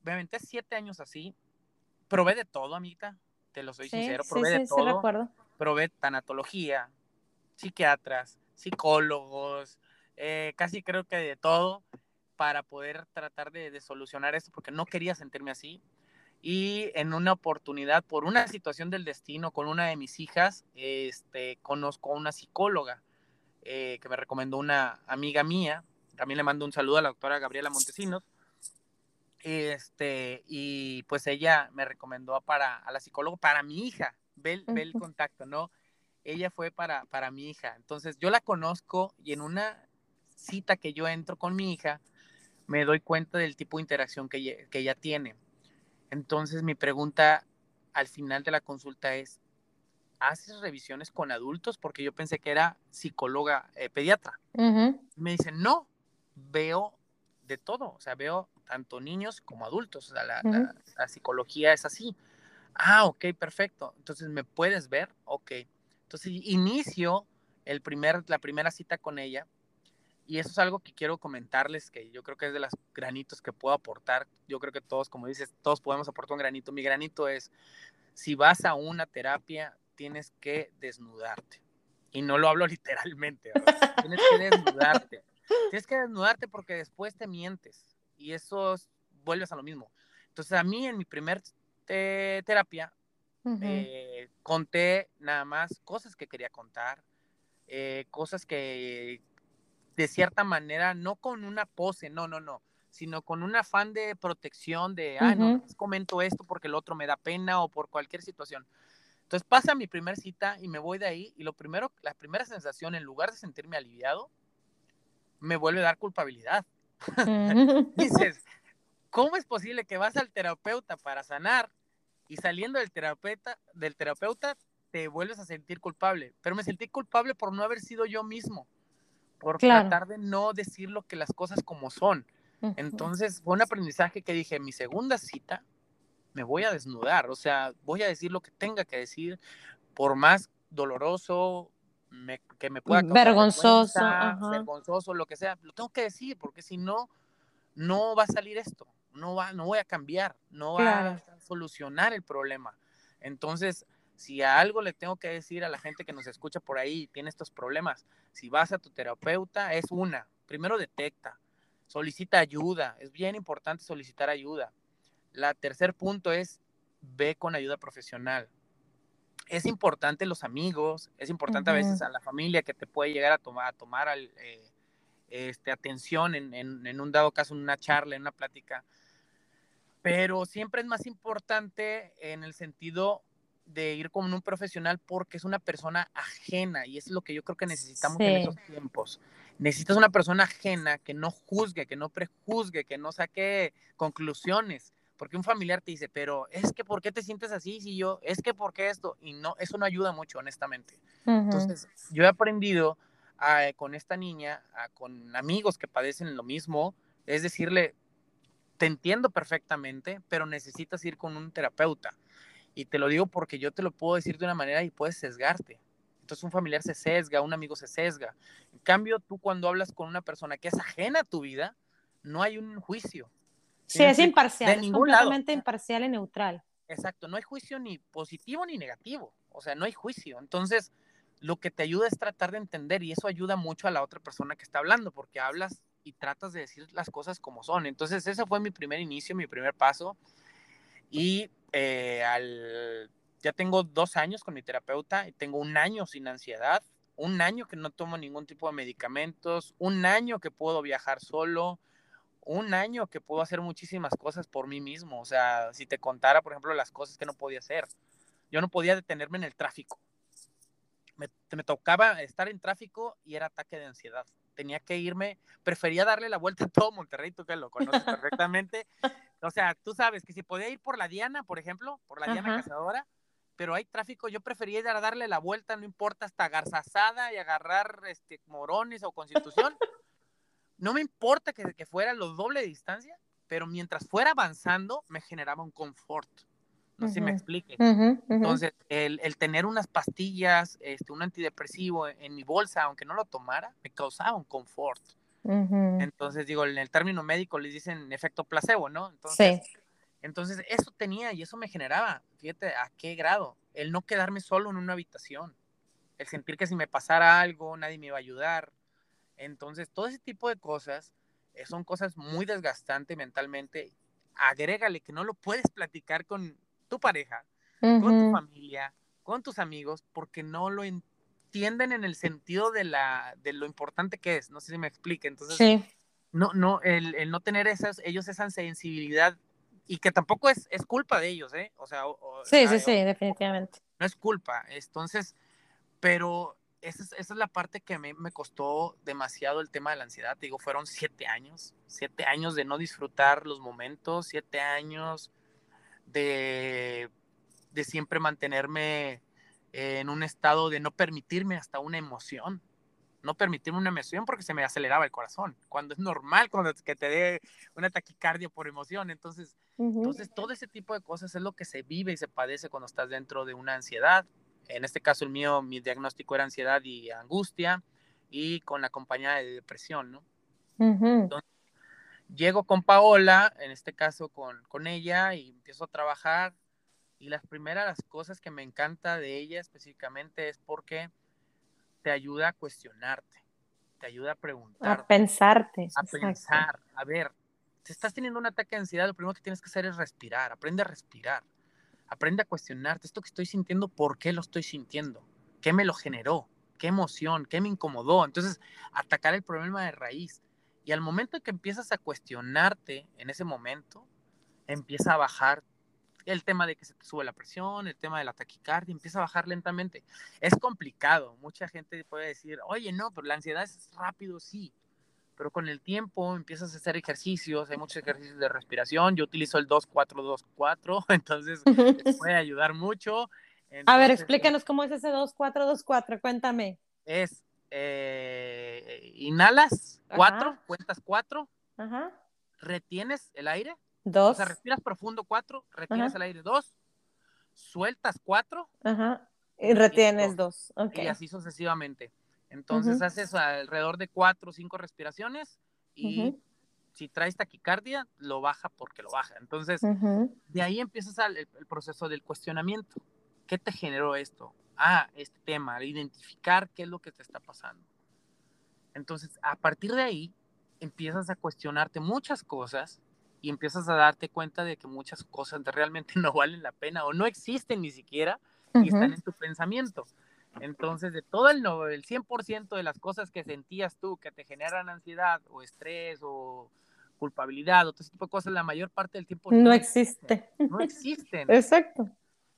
me aventé siete años así, probé de todo, amiguita, te lo soy sincero, probé de todo. probé tanatología, psiquiatras, psicólogos, eh, casi creo que de todo para poder tratar de, solucionar esto, porque no quería sentirme así. Y en una oportunidad, por una situación del destino, con una de mis hijas, este, conozco a una psicóloga eh, que me recomendó una amiga mía. También le mando un saludo a la doctora Gabriela Montesinos. Este, y pues ella me recomendó para, a la psicóloga para mi hija. Ve, ve el contacto, ¿no? Ella fue para, para mi hija. Entonces yo la conozco y en una cita que yo entro con mi hija, me doy cuenta del tipo de interacción que ella, que ella tiene. Entonces mi pregunta al final de la consulta es, ¿haces revisiones con adultos? Porque yo pensé que era psicóloga eh, pediatra. Me dice, no, veo de todo, o sea, veo tanto niños como adultos, o sea, la, la, psicología es así. Ah, ok, perfecto. Entonces, ¿me puedes ver? Ok. Entonces, inicio el primer, la primera cita con ella y eso es algo que quiero comentarles, que yo creo que es de los granitos que puedo aportar. Yo creo que todos, como dices, todos podemos aportar un granito. Mi granito es, si vas a una terapia, tienes que desnudarte. Y no lo hablo literalmente, tienes que desnudarte. Tienes que desnudarte porque después te mientes y eso vuelves a lo mismo. Entonces a mí en mi primer terapia eh, conté nada más cosas que quería contar, eh, cosas que de cierta manera, no con una pose, no, no, no, sino con un afán de protección, de, ah, no, comento esto porque el otro me da pena o por cualquier situación. Entonces pasa mi primer cita y me voy de ahí y lo primero, la primera sensación, en lugar de sentirme aliviado, me vuelve a dar culpabilidad. Dices, ¿cómo es posible que vas al terapeuta para sanar y saliendo del terapeuta, del terapeuta te vuelves a sentir culpable? Pero me sentí culpable por no haber sido yo mismo por tratar de no decir lo que las cosas como son. Entonces fue un aprendizaje que dije, mi segunda cita me voy a desnudar, o sea, voy a decir lo que tenga que decir, por más doloroso que me pueda causar vergonzoso, vergonzoso, lo que sea, lo tengo que decir, porque si no, no va a salir esto, no va, no voy a cambiar, no va a solucionar el problema. Entonces, si a algo le tengo que decir a la gente que nos escucha por ahí y tiene estos problemas, si vas a tu terapeuta, es una, primero detecta, solicita ayuda, es bien importante solicitar ayuda. La tercer punto es ve con ayuda profesional. Es importante los amigos, es importante a veces a la familia que te puede llegar a tomar, a tomar eh, este, atención en, en un dado caso, en una charla, en una plática, pero siempre es más importante en el sentido de ir con un profesional porque es una persona ajena y es lo que yo creo que necesitamos en esos tiempos. Necesitas una persona ajena que no juzgue, que no prejuzgue, que no saque conclusiones, porque un familiar te dice, pero es que ¿por qué te sientes así? Si yo, es que ¿por qué esto? Y no, eso no ayuda mucho, honestamente. Entonces, yo he aprendido con esta niña, con amigos que padecen lo mismo, es decirle, te entiendo perfectamente, pero necesitas ir con un terapeuta y te lo digo porque yo te lo puedo decir de una manera y puedes sesgarte. Entonces un familiar se sesga, un amigo se sesga. En cambio, tú cuando hablas con una persona que es ajena a tu vida, no hay un juicio. Sí, es imparcial, es completamente imparcial y neutral. Exacto, no hay juicio ni positivo ni negativo, o sea, no hay juicio. Entonces, lo que te ayuda es tratar de entender y eso ayuda mucho a la otra persona que está hablando, porque hablas y tratas de decir las cosas como son. Entonces, ese fue mi primer inicio, mi primer paso. Y eh, al, ya tengo dos años con mi terapeuta y tengo un año sin ansiedad, un año que no tomo ningún tipo de medicamentos, un año que puedo viajar solo, un año que puedo hacer muchísimas cosas por mí mismo. O sea, si te contara, por ejemplo, las cosas que no podía hacer. Yo no podía detenerme en el tráfico. Me, me tocaba estar en tráfico y era ataque de ansiedad. Tenía que irme, prefería darle la vuelta a todo Monterrey, tú que lo conoces perfectamente, o sea, tú sabes que si podía ir por la Diana, por ejemplo, por la Diana Cazadora, pero hay tráfico, yo prefería ir a darle la vuelta, no importa, hasta Garzazada y agarrar este, Morones o Constitución. No me importa que, que fuera lo doble de distancia, pero mientras fuera avanzando me generaba un confort. No sé si me explique. Entonces, el, el, tener unas pastillas, este, un antidepresivo en, mi bolsa, aunque no lo tomara, me causaba un confort. Entonces, digo, en el término médico les dicen efecto placebo, ¿no? Entonces, sí. Entonces, eso tenía y eso me generaba, fíjate a qué grado, el no quedarme solo en una habitación, el sentir que si me pasara algo, nadie me iba a ayudar. Entonces, todo ese tipo de cosas eh, son cosas muy desgastantes mentalmente. Agrégale que no lo puedes platicar con tu pareja, con tu familia, con tus amigos, porque no lo entienden en el sentido de, la, de lo importante que es. No sé si me explique. Entonces, no, no, el, no tener esas, ellos esa sensibilidad y que tampoco es, es culpa de ellos, ¿eh? O sea, sí, sí, sí, definitivamente. No es culpa, entonces, pero esa es, esa es la parte que a mí me costó demasiado el tema de la ansiedad. Te digo, fueron siete años, siete años de no disfrutar los momentos, siete años de, de siempre mantenerme en un estado de no permitirme hasta una emoción, no permitirme una emoción porque se me aceleraba el corazón, cuando es normal cuando que te dé una taquicardia por emoción. Entonces, entonces, todo ese tipo de cosas es lo que se vive y se padece cuando estás dentro de una ansiedad en este caso el mío, mi diagnóstico era ansiedad y angustia y con la compañía de depresión, ¿no? Entonces, llego con Paola, en este caso con, con ella, y empiezo a trabajar. Y las primeras cosas que me encanta de ella específicamente es porque te ayuda a cuestionarte, te ayuda a preguntar. A pensarte. A pensar, a ver, si estás teniendo un ataque de ansiedad, lo primero que tienes que hacer es respirar, aprende a respirar. Aprende a cuestionarte, esto que estoy sintiendo, ¿por qué lo estoy sintiendo? ¿Qué me lo generó? ¿Qué emoción? ¿Qué me incomodó? Entonces, atacar el problema de raíz. Y al momento en que empiezas a cuestionarte en ese momento, empieza a bajar el tema de que se te sube la presión, el tema de la taquicardia, empieza a bajar lentamente. Es complicado. Mucha gente puede decir, oye, no, pero la ansiedad es rápido, sí pero con el tiempo empiezas a hacer ejercicios, hay muchos ejercicios de respiración, yo utilizo el 2424, entonces puede ayudar mucho. a ver, explícanos cómo es ese 2424, cuéntame. Es, eh, inhalas cuatro, cuentas cuatro, retienes el aire, dos. o sea, respiras profundo cuatro, retienes el aire dos, sueltas cuatro, y retienes dos, y así sucesivamente. Entonces haces alrededor de cuatro o cinco respiraciones y si traes taquicardia, lo baja porque lo baja. Entonces, de ahí empiezas el, proceso del cuestionamiento. ¿Qué te generó esto? Ah, este tema, identificar qué es lo que te está pasando. Entonces, a partir de ahí, empiezas a cuestionarte muchas cosas y empiezas a darte cuenta de que muchas cosas realmente no valen la pena o no existen ni siquiera y están en tu pensamiento. Entonces, de todo el, el 100% de las cosas que sentías tú que te generan ansiedad o estrés o culpabilidad o todo ese tipo de cosas, la mayor parte del tiempo no, existe. No existen. Exacto.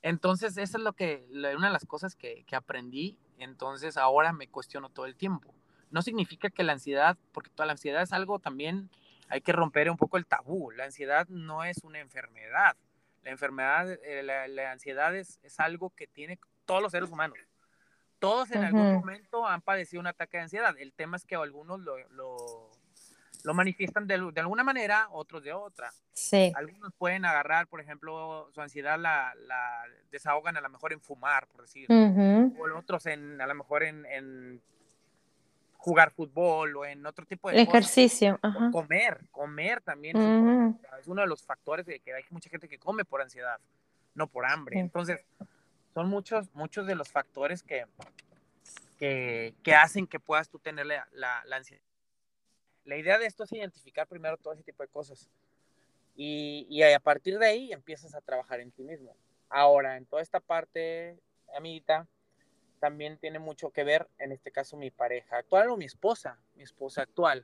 Entonces, esa es lo que, una de las cosas que, que, aprendí. Entonces, ahora me cuestiono todo el tiempo. No significa que la ansiedad, porque toda la ansiedad es algo también, hay que romper un poco el tabú. La ansiedad no es una enfermedad. La enfermedad, eh, la, la, ansiedad es, es algo que tiene todos los seres humanos todos en algún momento han padecido un ataque de ansiedad. El tema es que algunos lo, lo, lo manifiestan de, de, alguna manera, otros de otra. Sí. Algunos pueden agarrar, por ejemplo, su ansiedad la, la desahogan a lo mejor en fumar, por decir. O otros en, a lo mejor en, en, jugar fútbol o en otro tipo de ejercicio. Comer, comer también es, uno de los factores de que hay mucha gente que come por ansiedad, no por hambre. Entonces, son muchos, muchos de los factores que, que, hacen que puedas tú tener la, la, ansiedad. La idea de esto es identificar primero todo ese tipo de cosas. Y, y, a partir de ahí empiezas a trabajar en ti mismo. Ahora, en toda esta parte, amiguita, también tiene mucho que ver, en este caso, mi pareja actual o mi esposa, mi esposa actual.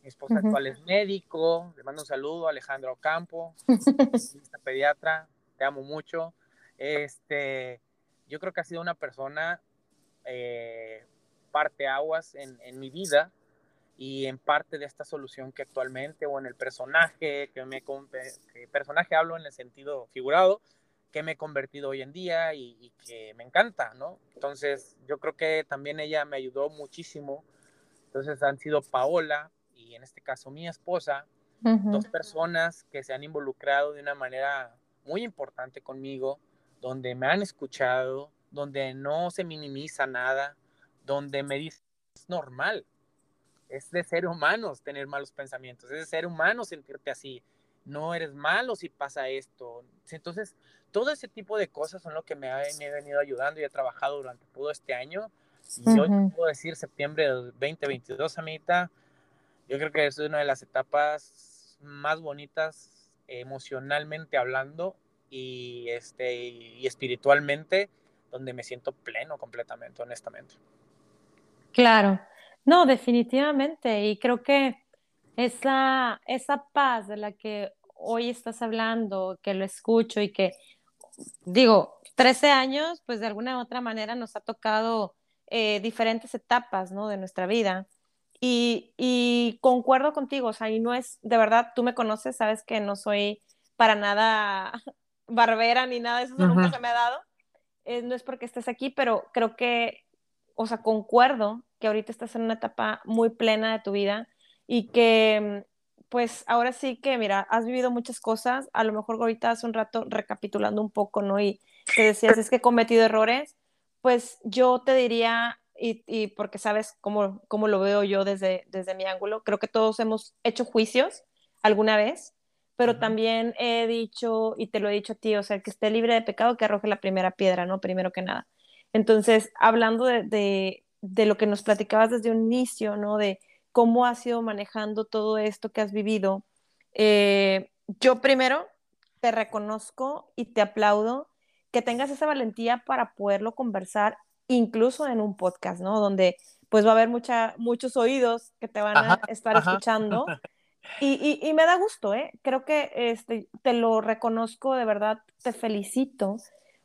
Mi esposa actual es médico, le mando un saludo a Alejandro Ocampo, pediatra, te amo mucho. Este, yo creo que ha sido una persona eh, parte aguas en, en, mi vida y en parte de esta solución que actualmente o en el personaje que me que personaje hablo en el sentido figurado que me he convertido hoy en día y, que me encanta, ¿no? Entonces yo creo que también ella me ayudó muchísimo. Entonces han sido Paola y en este caso mi esposa, dos personas que se han involucrado de una manera muy importante conmigo donde me han escuchado, donde no se minimiza nada, donde me dicen, es normal, es de ser humanos tener malos pensamientos, es de ser humano sentirte así, no eres malo si pasa esto. Entonces, todo ese tipo de cosas son lo que me ha, venido ayudando y he trabajado durante todo este año. Y yo puedo decir septiembre de 2022, amita, yo creo que es una de las etapas más bonitas emocionalmente hablando y, este, y espiritualmente, donde me siento pleno completamente, honestamente. Claro, no, definitivamente. Y creo que esa, esa paz de la que hoy estás hablando, que lo escucho y que, digo, 13 años, pues de alguna u otra manera nos ha tocado eh, diferentes etapas, ¿no? De nuestra vida. Y, y, concuerdo contigo, o sea, y no es, de verdad, tú me conoces, sabes que no soy para nada barbera ni nada de eso, nunca se me ha dado. Eh, no es porque estés aquí, pero creo que, o sea, concuerdo que ahorita estás en una etapa muy plena de tu vida y que, pues ahora sí que, mira, has vivido muchas cosas, a lo mejor ahorita hace un rato recapitulando un poco, ¿no? Y te decías, es que he cometido errores, pues yo te diría, y, y porque sabes cómo, cómo lo veo yo desde, desde mi ángulo, creo que todos hemos hecho juicios alguna vez pero también he dicho, y te lo he dicho a ti, o sea, que esté libre de pecado, que arroje la primera piedra, ¿no? Primero que nada. Entonces, hablando de, de, lo que nos platicabas desde un inicio, ¿no? De cómo has ido manejando todo esto que has vivido, eh, yo primero te reconozco y te aplaudo que tengas esa valentía para poderlo conversar incluso en un podcast, ¿no? Donde pues va a haber mucha, muchos oídos que te van a estar escuchando Y, y, me da gusto, ¿eh? Creo que este, te lo reconozco, de verdad, te felicito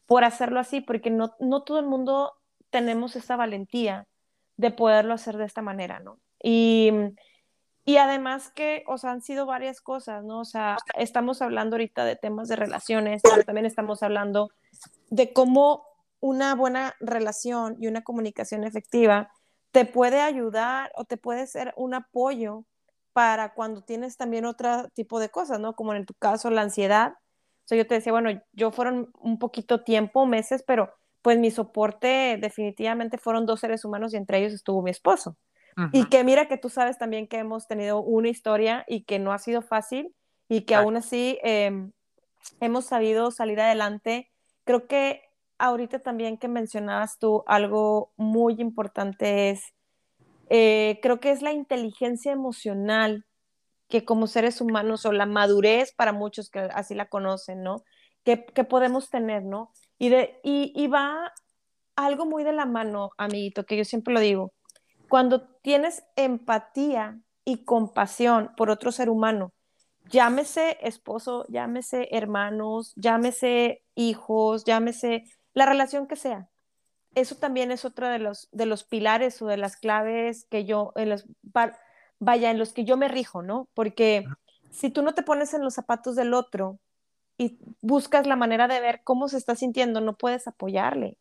por hacerlo así, porque no, no todo el mundo tenemos esa valentía de poderlo hacer de esta manera, ¿no? Y, y además que, o sea, han sido varias cosas, ¿no? O sea, estamos hablando ahorita de temas de relaciones, pero también estamos hablando de cómo una buena relación y una comunicación efectiva te puede ayudar o te puede ser un apoyo para cuando tienes también otro tipo de cosas, ¿no? Como en tu caso la ansiedad. O sea, yo te decía, bueno, yo fueron un poquito tiempo, meses, pero pues mi soporte definitivamente fueron dos seres humanos y entre ellos estuvo mi esposo. Y que mira que tú sabes también que hemos tenido una historia y que no ha sido fácil y que aún así em, hemos sabido salir adelante. Creo que ahorita también que mencionabas tú algo muy importante es eh, creo que es la inteligencia emocional que como seres humanos o la madurez para muchos que así la conocen, ¿no? Que, podemos tener, ¿no? Y, de, y, va algo muy de la mano, amiguito, que yo siempre lo digo. Cuando tienes empatía y compasión por otro ser humano, llámese esposo, llámese hermanos, llámese hijos, llámese la relación que sea, eso también es otro de los, de los pilares o de las claves que yo, en los, vaya, en los que yo me rijo, ¿no? Porque si tú no te pones en los zapatos del otro y buscas la manera de ver cómo se está sintiendo, no puedes apoyarle.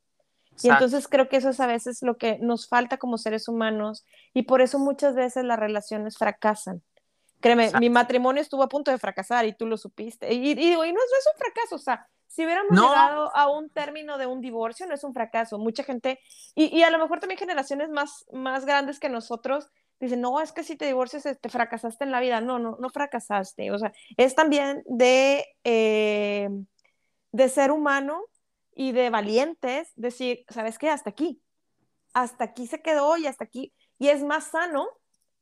Y entonces creo que eso es a veces lo que nos falta como seres humanos y por eso muchas veces las relaciones fracasan. Créeme, mi matrimonio estuvo a punto de fracasar y tú lo supiste. Y, digo, y no, no es un fracaso, o sea, si hubiéramos llegado a un término de un divorcio, no es un fracaso. Mucha gente, y, y, a lo mejor también generaciones más, más grandes que nosotros, dicen, no, es que si te divorcias, te este, fracasaste en la vida. No, no, no fracasaste. O sea, es también de, eh, de ser humano y de valientes decir, ¿sabes qué? Hasta aquí. Hasta aquí se quedó y hasta aquí. Y es más sano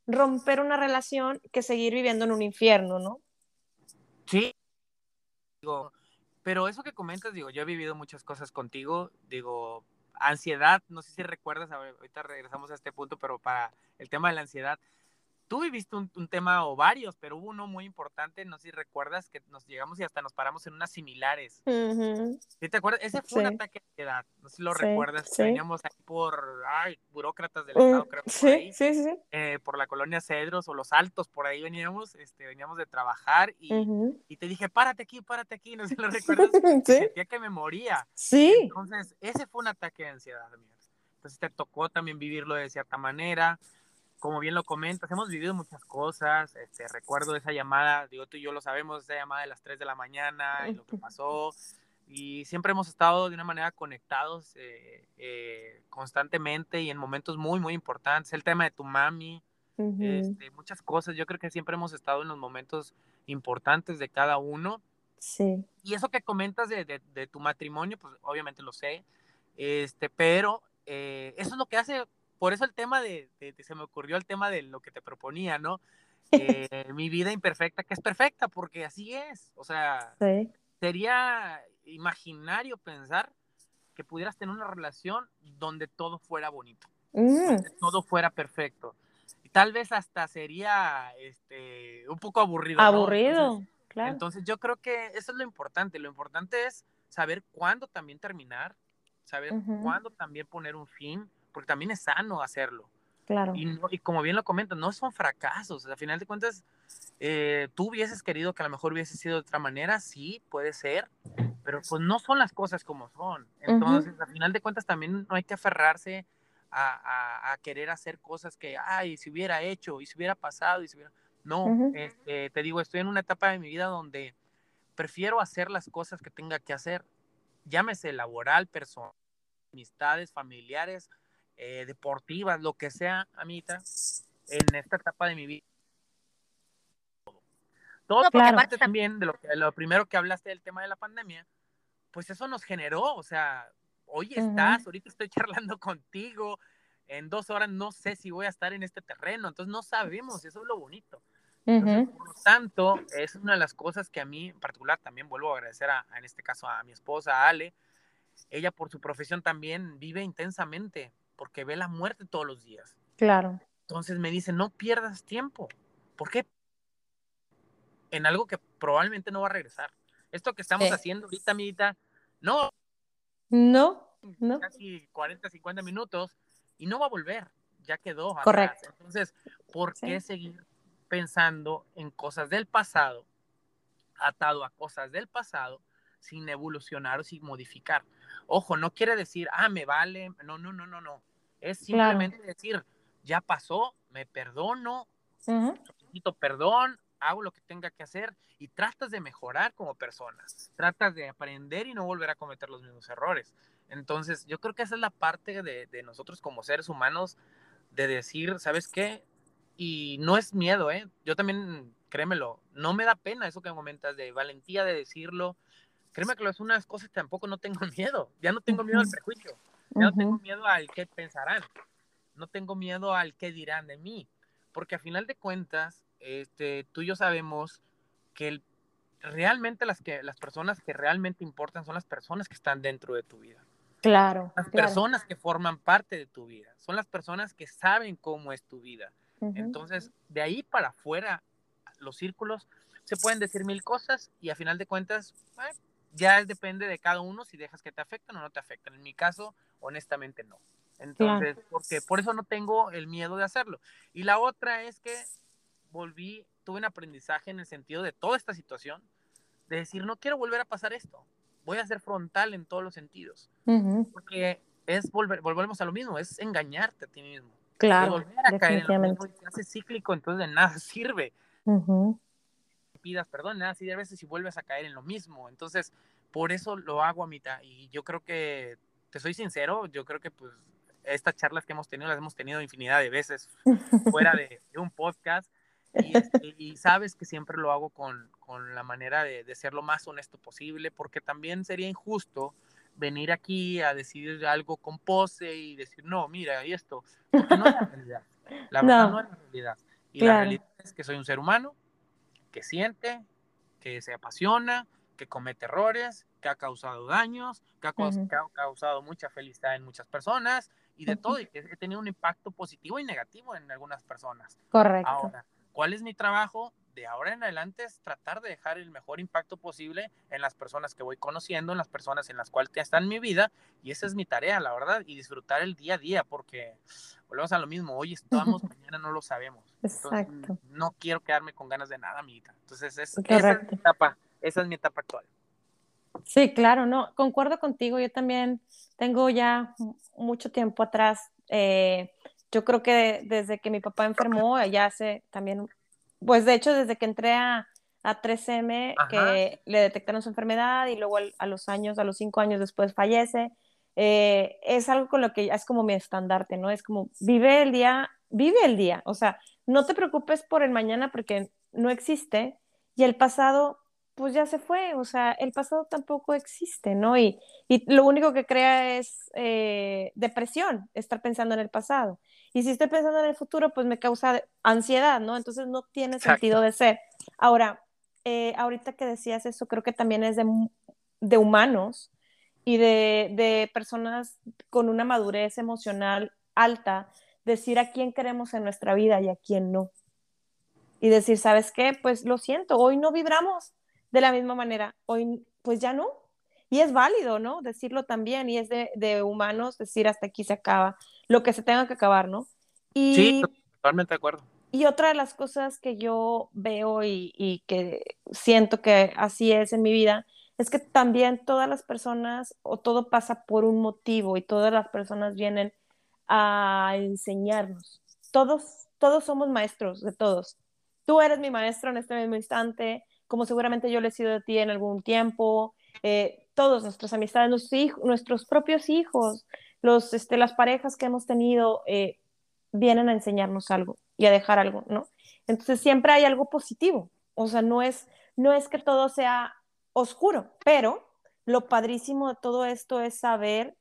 romper una relación que seguir viviendo en un infierno, ¿no? Sí. Digo, pero eso que comentas, digo, yo he vivido muchas cosas contigo, digo, ansiedad, no sé si recuerdas, ahorita regresamos a este punto, pero para el tema de la ansiedad, tú viviste un, tema o varios, pero hubo uno muy importante, no sé si recuerdas, que nos llegamos y hasta nos paramos en unas similares. ¿Sí te acuerdas? Ese fue un ataque de ansiedad, no sé si lo recuerdas. Veníamos ahí por ay, burócratas del Estado, creo. Sí, ahí, sí, sí. Eh, por la colonia Cedros o Los Altos, por ahí veníamos, este, veníamos de trabajar y, y te dije, párate aquí, párate aquí, no sé si lo recuerdas. Sentía que me moría. Sí. Entonces, ese fue un ataque de ansiedad. Entonces te tocó también vivirlo de cierta manera como bien lo comentas, hemos vivido muchas cosas. Este, recuerdo esa llamada, digo, tú y yo lo sabemos, esa llamada de las 3 de la mañana y lo que pasó. Y siempre hemos estado de una manera conectados eh, eh, constantemente y en momentos muy, muy importantes. El tema de tu mami, este, muchas cosas. Yo creo que siempre hemos estado en los momentos importantes de cada uno. Sí. Y eso que comentas de, de, tu matrimonio, pues obviamente lo sé, este, pero eh, eso es lo que hace por eso el tema de, se me ocurrió el tema de lo que te proponía, ¿no? Eh, mi vida imperfecta, que es perfecta, porque así es. O sea, sería imaginario pensar que pudieras tener una relación donde todo fuera bonito, mm. donde todo fuera perfecto. tal vez hasta sería este, un poco aburrido. Aburrido, claro. Entonces yo creo que eso es lo importante. Lo importante es saber cuándo también terminar, saber cuándo también poner un fin, porque también es sano hacerlo. Claro. Y, y como bien lo comentas, no son fracasos. Al final de cuentas, eh, tú hubieses querido que a lo mejor hubiese sido de otra manera, sí, puede ser, pero pues no son las cosas como son. Entonces, al final de cuentas, también no hay que aferrarse a, querer hacer cosas que, ay, si hubiera hecho, y si hubiera pasado, y si hubiera... No, este, te digo, estoy en una etapa de mi vida donde prefiero hacer las cosas que tenga que hacer, llámese laboral, personal, amistades, familiares, eh, deportivas, lo que sea, amita, en esta etapa de mi vida. Todo, porque aparte también de lo, que, lo primero que hablaste del tema de la pandemia, pues eso nos generó, o sea, hoy estás, ahorita estoy charlando contigo, en dos horas no sé si voy a estar en este terreno, entonces no sabemos, eso es lo bonito. por lo tanto, es una de las cosas que a mí en particular también vuelvo a agradecer a, en este caso a mi esposa, Ale. Ella por su profesión también vive intensamente porque ve la muerte todos los días. Claro. Entonces me dice, no pierdas tiempo. ¿Por qué? En algo que probablemente no va a regresar. Esto que estamos haciendo ahorita, amiguita, no. No, no. Casi 40, 50 minutos y no va a volver. Ya quedó. Correcto. Entonces, ¿por qué seguir pensando en cosas del pasado, atado a cosas del pasado, sin evolucionar o sin modificar? Ojo, no quiere decir, ah, me vale. No, no, no, no, no. Es simplemente decir, ya pasó, me perdono, necesito perdón, hago lo que tenga que hacer y tratas de mejorar como persona, tratas de aprender y no volver a cometer los mismos errores. Entonces, yo creo que esa es la parte de, de nosotros como seres humanos, de decir, ¿sabes qué? Y no es miedo, ¿eh? Yo también, créemelo, no me da pena eso que comentas de valentía de decirlo. Créeme que es unas cosas tampoco no tengo miedo. Ya no tengo miedo al prejuicio. Ya no tengo miedo al qué pensarán. No tengo miedo al qué dirán de mí. Porque a final de cuentas, este, tú y yo sabemos que realmente las, que, las personas que realmente importan son las personas que están dentro de tu vida. Claro. Las personas que forman parte de tu vida. Son las personas que saben cómo es tu vida. Entonces, de ahí para afuera, los círculos, se pueden decir mil cosas y a final de cuentas, ya depende de cada uno si dejas que te afecten o no te afecten. En mi caso, honestamente no. Entonces, porque por eso no tengo el miedo de hacerlo. Y la otra es que volví, tuve un aprendizaje en el sentido de toda esta situación, de decir, no quiero volver a pasar esto, voy a ser frontal en todos los sentidos, porque es volver, volvemos a lo mismo, es engañarte a ti mismo. Claro. volver a caer en lo mismo y hace cíclico, entonces de nada sirve. Pidas perdón, nada sirve a veces si vuelves a caer en lo mismo. Entonces, por eso lo hago a mitad. Y yo creo que, te soy sincero, yo creo que pues estas charlas que hemos tenido las hemos tenido infinidad de veces fuera de un podcast este, y, sabes que siempre lo hago con, con la manera de, de, ser lo más honesto posible, porque también sería injusto venir aquí a decir algo con pose y decir, no, mira, y esto, porque no es la realidad. La verdad no, es la realidad. Y la realidad es que soy un ser humano que siente, que se apasiona, que comete errores, que ha causado daños, que ha, que ha causado mucha felicidad en muchas personas y de todo, y que he tenido un impacto positivo y negativo en algunas personas. Correcto. Ahora, ¿Cuál es mi trabajo? De ahora en adelante es tratar de dejar el mejor impacto posible en las personas que voy conociendo, en las personas en las cuales están en mi vida, y esa es mi tarea, la verdad, y disfrutar el día a día, porque volvemos a lo mismo, hoy estamos, mañana no lo sabemos. Exacto. no quiero quedarme con ganas de nada, amiguita. Entonces, esa es mi etapa, esa es mi etapa actual. Sí, claro, no, concuerdo contigo, yo también tengo ya mucho tiempo atrás eh, yo creo que desde que mi papá enfermó, ya hace también, pues de hecho desde que entré a, a 3M, que le detectaron su enfermedad y luego a los años, a los cinco años después fallece, eh, es algo con lo que es como mi estandarte, ¿no? Es como vive el día, vive el día, o sea, no te preocupes por el mañana porque no existe. Y el pasado pues ya se fue, o sea, el pasado tampoco existe, ¿no? Y, y lo único que crea es eh, depresión, estar pensando en el pasado. Y si estoy pensando en el futuro, pues me causa ansiedad, ¿no? Entonces no tiene sentido de ser. Ahora, eh, ahorita que decías eso, creo que también es de, de humanos y de, de personas con una madurez emocional alta, decir a quién queremos en nuestra vida y a quién no. Y decir, ¿sabes qué? Pues lo siento, hoy no vibramos de la misma manera, hoy pues ya no. Y es válido, ¿no? Decirlo también, y es de, humanos decir hasta aquí se acaba, lo que se tenga que acabar, ¿no? Y, sí, totalmente de acuerdo. Y otra de las cosas que yo veo y, y, que siento que así es en mi vida, es que también todas las personas o todo pasa por un motivo y todas las personas vienen a enseñarnos. Todos, todos somos maestros de todos. Tú eres mi maestro en este mismo instante, como seguramente yo le he sido de ti en algún tiempo. Eh, todos, nuestras amistades, nuestros, nuestros propios hijos, los, este, las parejas que hemos tenido, eh, vienen a enseñarnos algo y a dejar algo, ¿no? Entonces siempre hay algo positivo. O sea, no es, no es que todo sea oscuro, pero lo padrísimo de todo esto es saber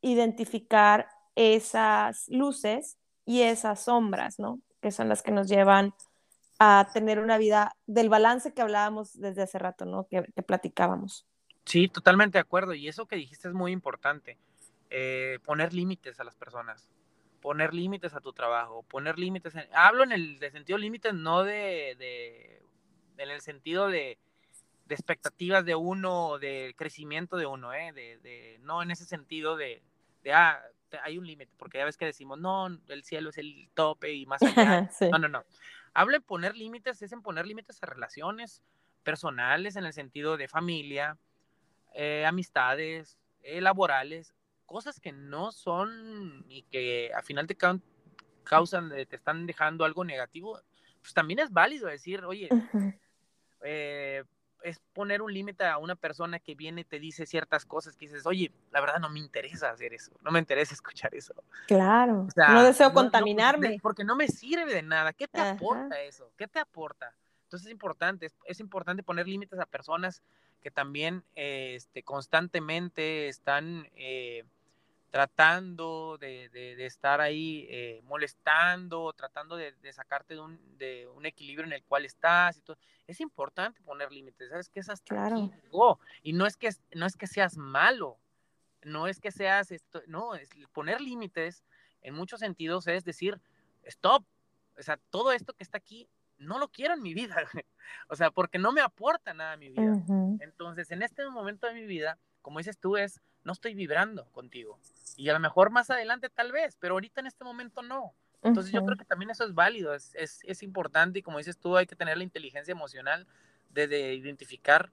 identificar esas luces y esas sombras, ¿no? Que son las que nos llevan a tener una vida del balance que hablábamos desde hace rato, ¿no? Que, platicábamos. Sí, totalmente de acuerdo. Y eso que dijiste es muy importante. Eh, poner límites a las personas, poner límites a tu trabajo, poner límites. Hablo en el de sentido límites, no de, de, en el sentido de, de expectativas de uno, de crecimiento de uno, ¿eh? de, de, no en ese sentido de, de ah, hay un límite, porque ya ves que decimos, no, el cielo es el tope y más allá. No, no, no. Habla en poner límites, es en poner límites a relaciones personales, en el sentido de familia, eh, amistades, eh, laborales, cosas que no son y que a final te causan, te están dejando algo negativo, pues también es válido decir, oye, eh, es poner un límite a una persona que viene y te dice ciertas cosas que dices, oye, la verdad no me interesa hacer eso, no me interesa escuchar eso. Claro, no deseo contaminarme. porque no me sirve de nada. ¿Qué te aporta eso? ¿Qué te aporta? Entonces es importante, es, importante poner límites a personas que también este, constantemente están eh, tratando de, de, estar ahí eh, molestando, tratando de, de sacarte de un, de un, equilibrio en el cual estás y todo. Es importante poner límites, ¿sabes? Que es hasta claro. Y no es que, no es que seas malo, no es que seas esto, no, es poner límites en muchos sentidos es decir, stop, o sea, todo esto que está aquí no lo quiero en mi vida, o sea, porque no me aporta nada a mi vida. Entonces, en este momento de mi vida, como dices tú, es no estoy vibrando contigo. Y a lo mejor más adelante tal vez, pero ahorita en este momento no. Entonces yo creo que también eso es válido, es, es, es, importante y como dices tú, hay que tener la inteligencia emocional de, identificar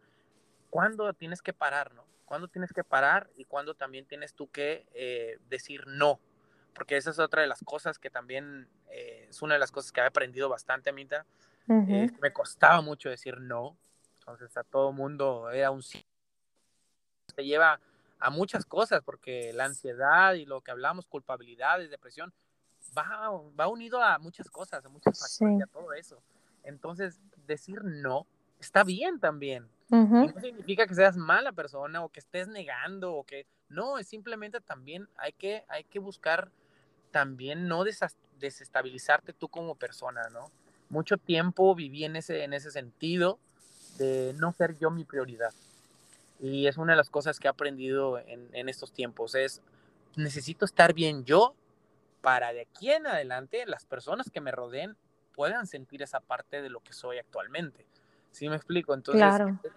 cuándo tienes que parar, ¿no? Cuándo tienes que parar y cuándo también tienes tú que eh, decir no. Porque esa es otra de las cosas que también eh, es una de las cosas que he aprendido bastante, Amita. Uh me costaba mucho decir no. Entonces a todo mundo era un sí. Te lleva a muchas cosas, porque la ansiedad y lo que hablamos, culpabilidad y depresión, va, va unido a muchas cosas, a muchas factores, a todo eso. Entonces, decir no está bien también. no significa que seas mala persona o que estés negando o que no, es simplemente también hay que, hay que buscar también no desestabilizarte tú como persona, ¿no? Mucho tiempo viví en ese, en ese sentido de no ser yo mi prioridad. Y es una de las cosas que he aprendido en, estos tiempos, es necesito estar bien yo para de aquí en adelante las personas que me rodeen puedan sentir esa parte de lo que soy actualmente. ¿Sí me explico? Entonces,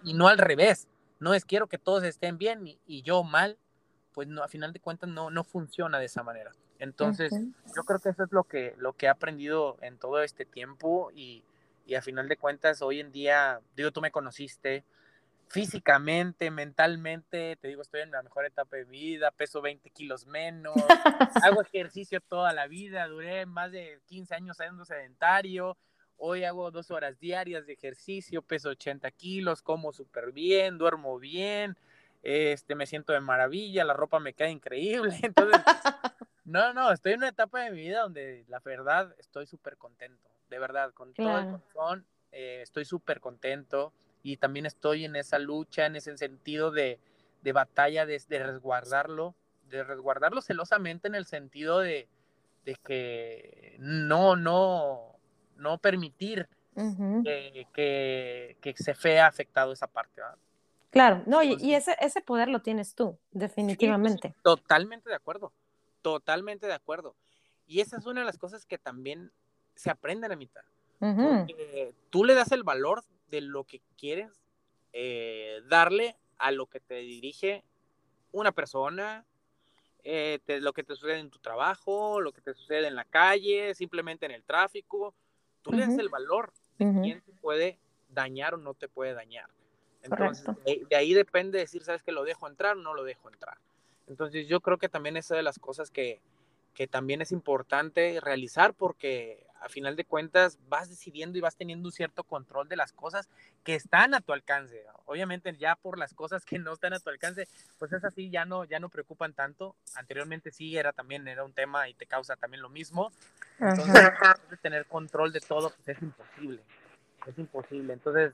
y no al revés, no es quiero que todos estén bien y, yo mal, pues no, a final de cuentas no, no funciona de esa manera. Entonces, yo creo que eso es lo que, lo que he aprendido en todo este tiempo y, y a final de cuentas hoy en día, digo, tú me conociste, físicamente, mentalmente, te digo, estoy en la mejor etapa de mi vida, peso 20 kilos menos, hago ejercicio toda la vida, duré más de 15 años siendo sedentario, hoy hago dos horas diarias de ejercicio, peso 80 kilos, como súper bien, duermo bien, este, me siento de maravilla, la ropa me queda increíble, entonces, no, no, estoy en una etapa de mi vida donde la verdad estoy súper contento, de verdad, con todo el corazón, eh, estoy súper contento, y también estoy en esa lucha, en ese sentido de, de batalla, de, resguardarlo, de resguardarlo celosamente en el sentido de, de que no, no, no permitir que, que, que, se vea afectado esa parte. Claro, no, y, y, ese, ese poder lo tienes tú, definitivamente. totalmente de acuerdo, totalmente de acuerdo. Y esa es una de las cosas que también se aprenden a mitad. Tú le das el valor de lo que quieres eh, darle a lo que te dirige una persona, eh, lo que te sucede en tu trabajo, lo que te sucede en la calle, simplemente en el tráfico. Tú le das el valor de quién te puede dañar o no te puede dañar. Entonces, de, ahí depende decir, ¿sabes que lo dejo entrar o no lo dejo entrar? Entonces, yo creo que también es de las cosas que, que también es importante realizar porque a final de cuentas vas decidiendo y vas teniendo un cierto control de las cosas que están a tu alcance. Obviamente ya por las cosas que no están a tu alcance, pues es así, ya no, ya no preocupan tanto. Anteriormente sí era también, era un tema y te causa también lo mismo. Entonces, tener control de todo, pues es imposible. Es imposible. Entonces,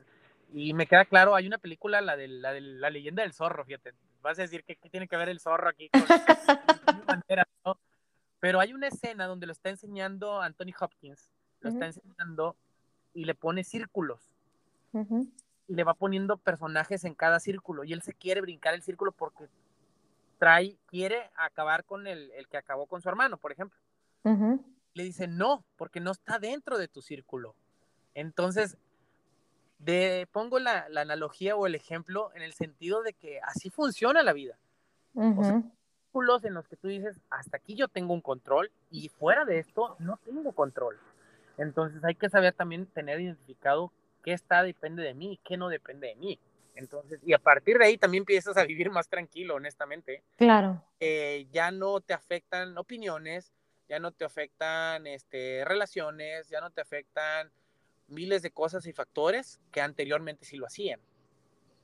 y me queda claro, hay una película, la de la, de la leyenda del zorro, fíjate. Vas a decir que ¿qué tiene que ver el zorro aquí con ¿no? Pero hay una escena donde lo está enseñando Anthony Hopkins, lo está enseñando y le pone círculos. Y le va poniendo personajes en cada círculo. Y él se quiere brincar el círculo porque trae, quiere acabar con el, el que acabó con su hermano, por ejemplo. Le dice, no, porque no está dentro de tu círculo. Entonces, de, pongo la, la, analogía o el ejemplo en el sentido de que así funciona la vida en los que tú dices, hasta aquí yo tengo un control y fuera de esto no tengo control. Entonces hay que saber también tener identificado qué está depende de mí y qué no depende de mí. Entonces, y a partir de ahí también empiezas a vivir más tranquilo, honestamente. Claro. Eh, ya no te afectan opiniones, ya no te afectan este, relaciones, ya no te afectan miles de cosas y factores que anteriormente sí lo hacían.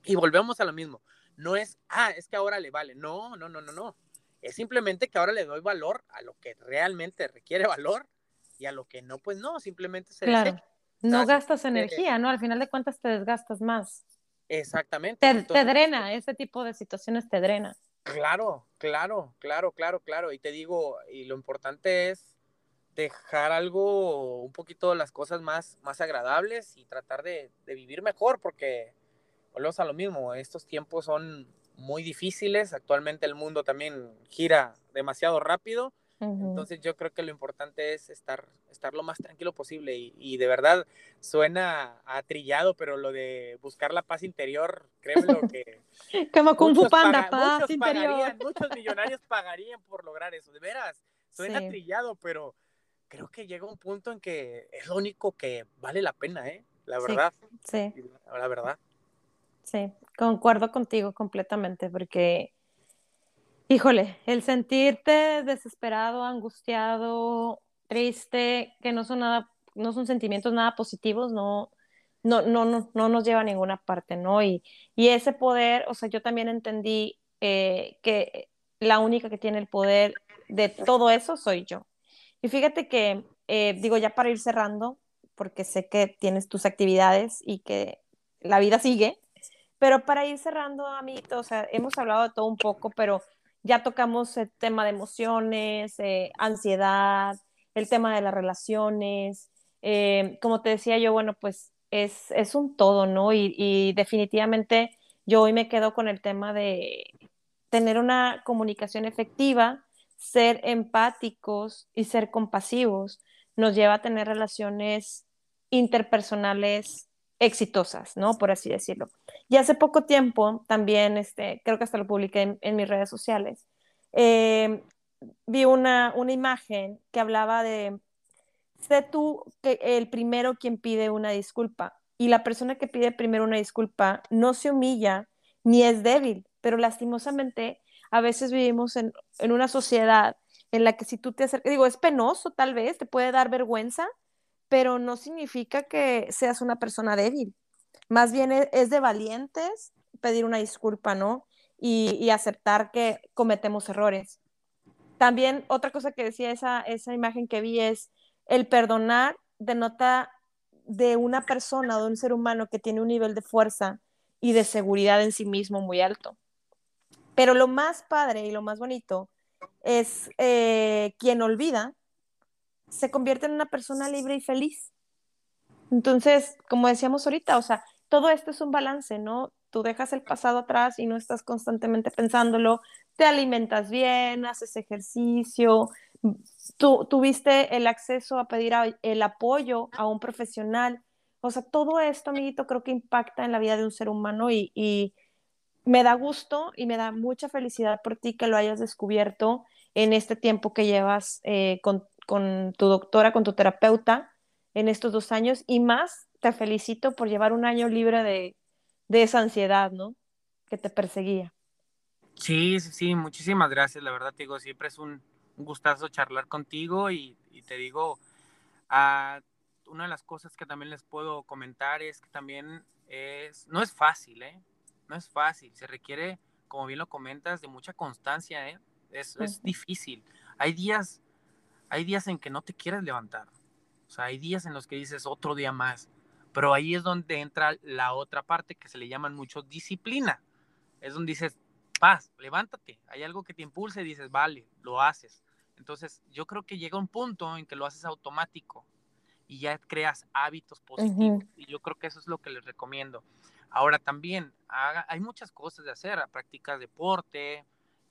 Y volvemos a lo mismo. No es, ah, es que ahora le vale. No, no, no, no, no. Es simplemente que ahora le doy valor a lo que realmente requiere valor y a lo que no, pues no, simplemente se Claro. No gastas energía, ¿no? Al final de cuentas te desgastas más. Exactamente. Te, drena, ese tipo de situaciones te drena. Claro, claro, claro, claro, claro. Y te digo, y lo importante es dejar algo, un poquito las cosas más, más agradables y tratar de, de vivir mejor, porque volvemos a lo mismo, estos tiempos son muy difíciles. Actualmente el mundo también gira demasiado rápido. Entonces yo creo que lo importante es estar, estar lo más tranquilo posible y, de verdad suena atrillado, pero lo de buscar la paz interior, créeme lo que... Como Kung Fu Panda, paz interior. muchos millonarios pagarían por lograr eso, de veras, suena trillado, pero creo que llega un punto en que es lo único que vale la pena, ¿eh? La verdad. Sí. La verdad. Sí, concuerdo contigo completamente porque, híjole, el sentirte desesperado, angustiado, triste, que no son nada, no son sentimientos nada positivos, no, no, no, no, no nos lleva a ninguna parte, ¿no? Y, y ese poder, o sea, yo también entendí eh, que la única que tiene el poder de todo eso soy yo. Y fíjate que, eh, digo, ya para ir cerrando, porque sé que tienes tus actividades y que la vida sigue, pero para ir cerrando, amiguito, o sea, hemos hablado de todo un poco, pero ya tocamos el tema de emociones, eh, ansiedad, el tema de las relaciones. Eh, como te decía yo, bueno, pues es, es un todo, ¿no? Y, y, definitivamente yo hoy me quedo con el tema de tener una comunicación efectiva, ser empáticos y ser compasivos nos lleva a tener relaciones interpersonales exitosas, ¿no? Por así decirlo. Y hace poco tiempo, también, este, creo que hasta lo publiqué en, mis redes sociales, eh, vi una, una imagen que hablaba de, sé tú que el primero quien pide una disculpa, y la persona que pide primero una disculpa no se humilla ni es débil, pero lastimosamente a veces vivimos en, en una sociedad en la que si tú te acercas, digo, es penoso tal vez, te puede dar vergüenza, pero no significa que seas una persona débil. Más bien e, es de valientes pedir una disculpa, ¿no? Y, aceptar que cometemos errores. También otra cosa que decía esa, esa imagen que vi es el perdonar denota de una persona, de un ser humano que tiene un nivel de fuerza y de seguridad en sí mismo muy alto. Pero lo más padre y lo más bonito es eh, quien olvida se convierte en una persona libre y feliz. Entonces, como decíamos ahorita, o sea, todo esto es un balance, ¿no? Tú dejas el pasado atrás y no estás constantemente pensándolo, te alimentas bien, haces ejercicio, tú tuviste el acceso a pedir el apoyo a un profesional. O sea, todo esto, amiguito, creo que impacta en la vida de un ser humano y, me da gusto y me da mucha felicidad por ti que lo hayas descubierto en este tiempo que llevas eh, con, tu doctora, con tu terapeuta, en estos dos años. Y más, te felicito por llevar un año libre de, de esa ansiedad, ¿no? Que te perseguía. Sí, sí, sí, muchísimas gracias. La verdad, te digo, siempre es un, gustazo charlar contigo y, y te digo, a, una de las cosas que también les puedo comentar es que también es, no es fácil, ¿eh? No es fácil, se requiere, como bien lo comentas, de mucha constancia, ¿eh? Es, es difícil. Hay días, hay días en que no te quieres levantar. O sea, hay días en los que dices otro día más. Pero ahí es donde entra la otra parte que se le llaman mucho disciplina. Es donde dices, paz, levántate. Hay algo que te impulse y dices, vale, lo haces. Entonces, yo creo que llega un punto en que lo haces automático y ya creas hábitos positivos. Y yo creo que eso es lo que les recomiendo. Ahora también, hay muchas cosas de hacer, practicas deporte.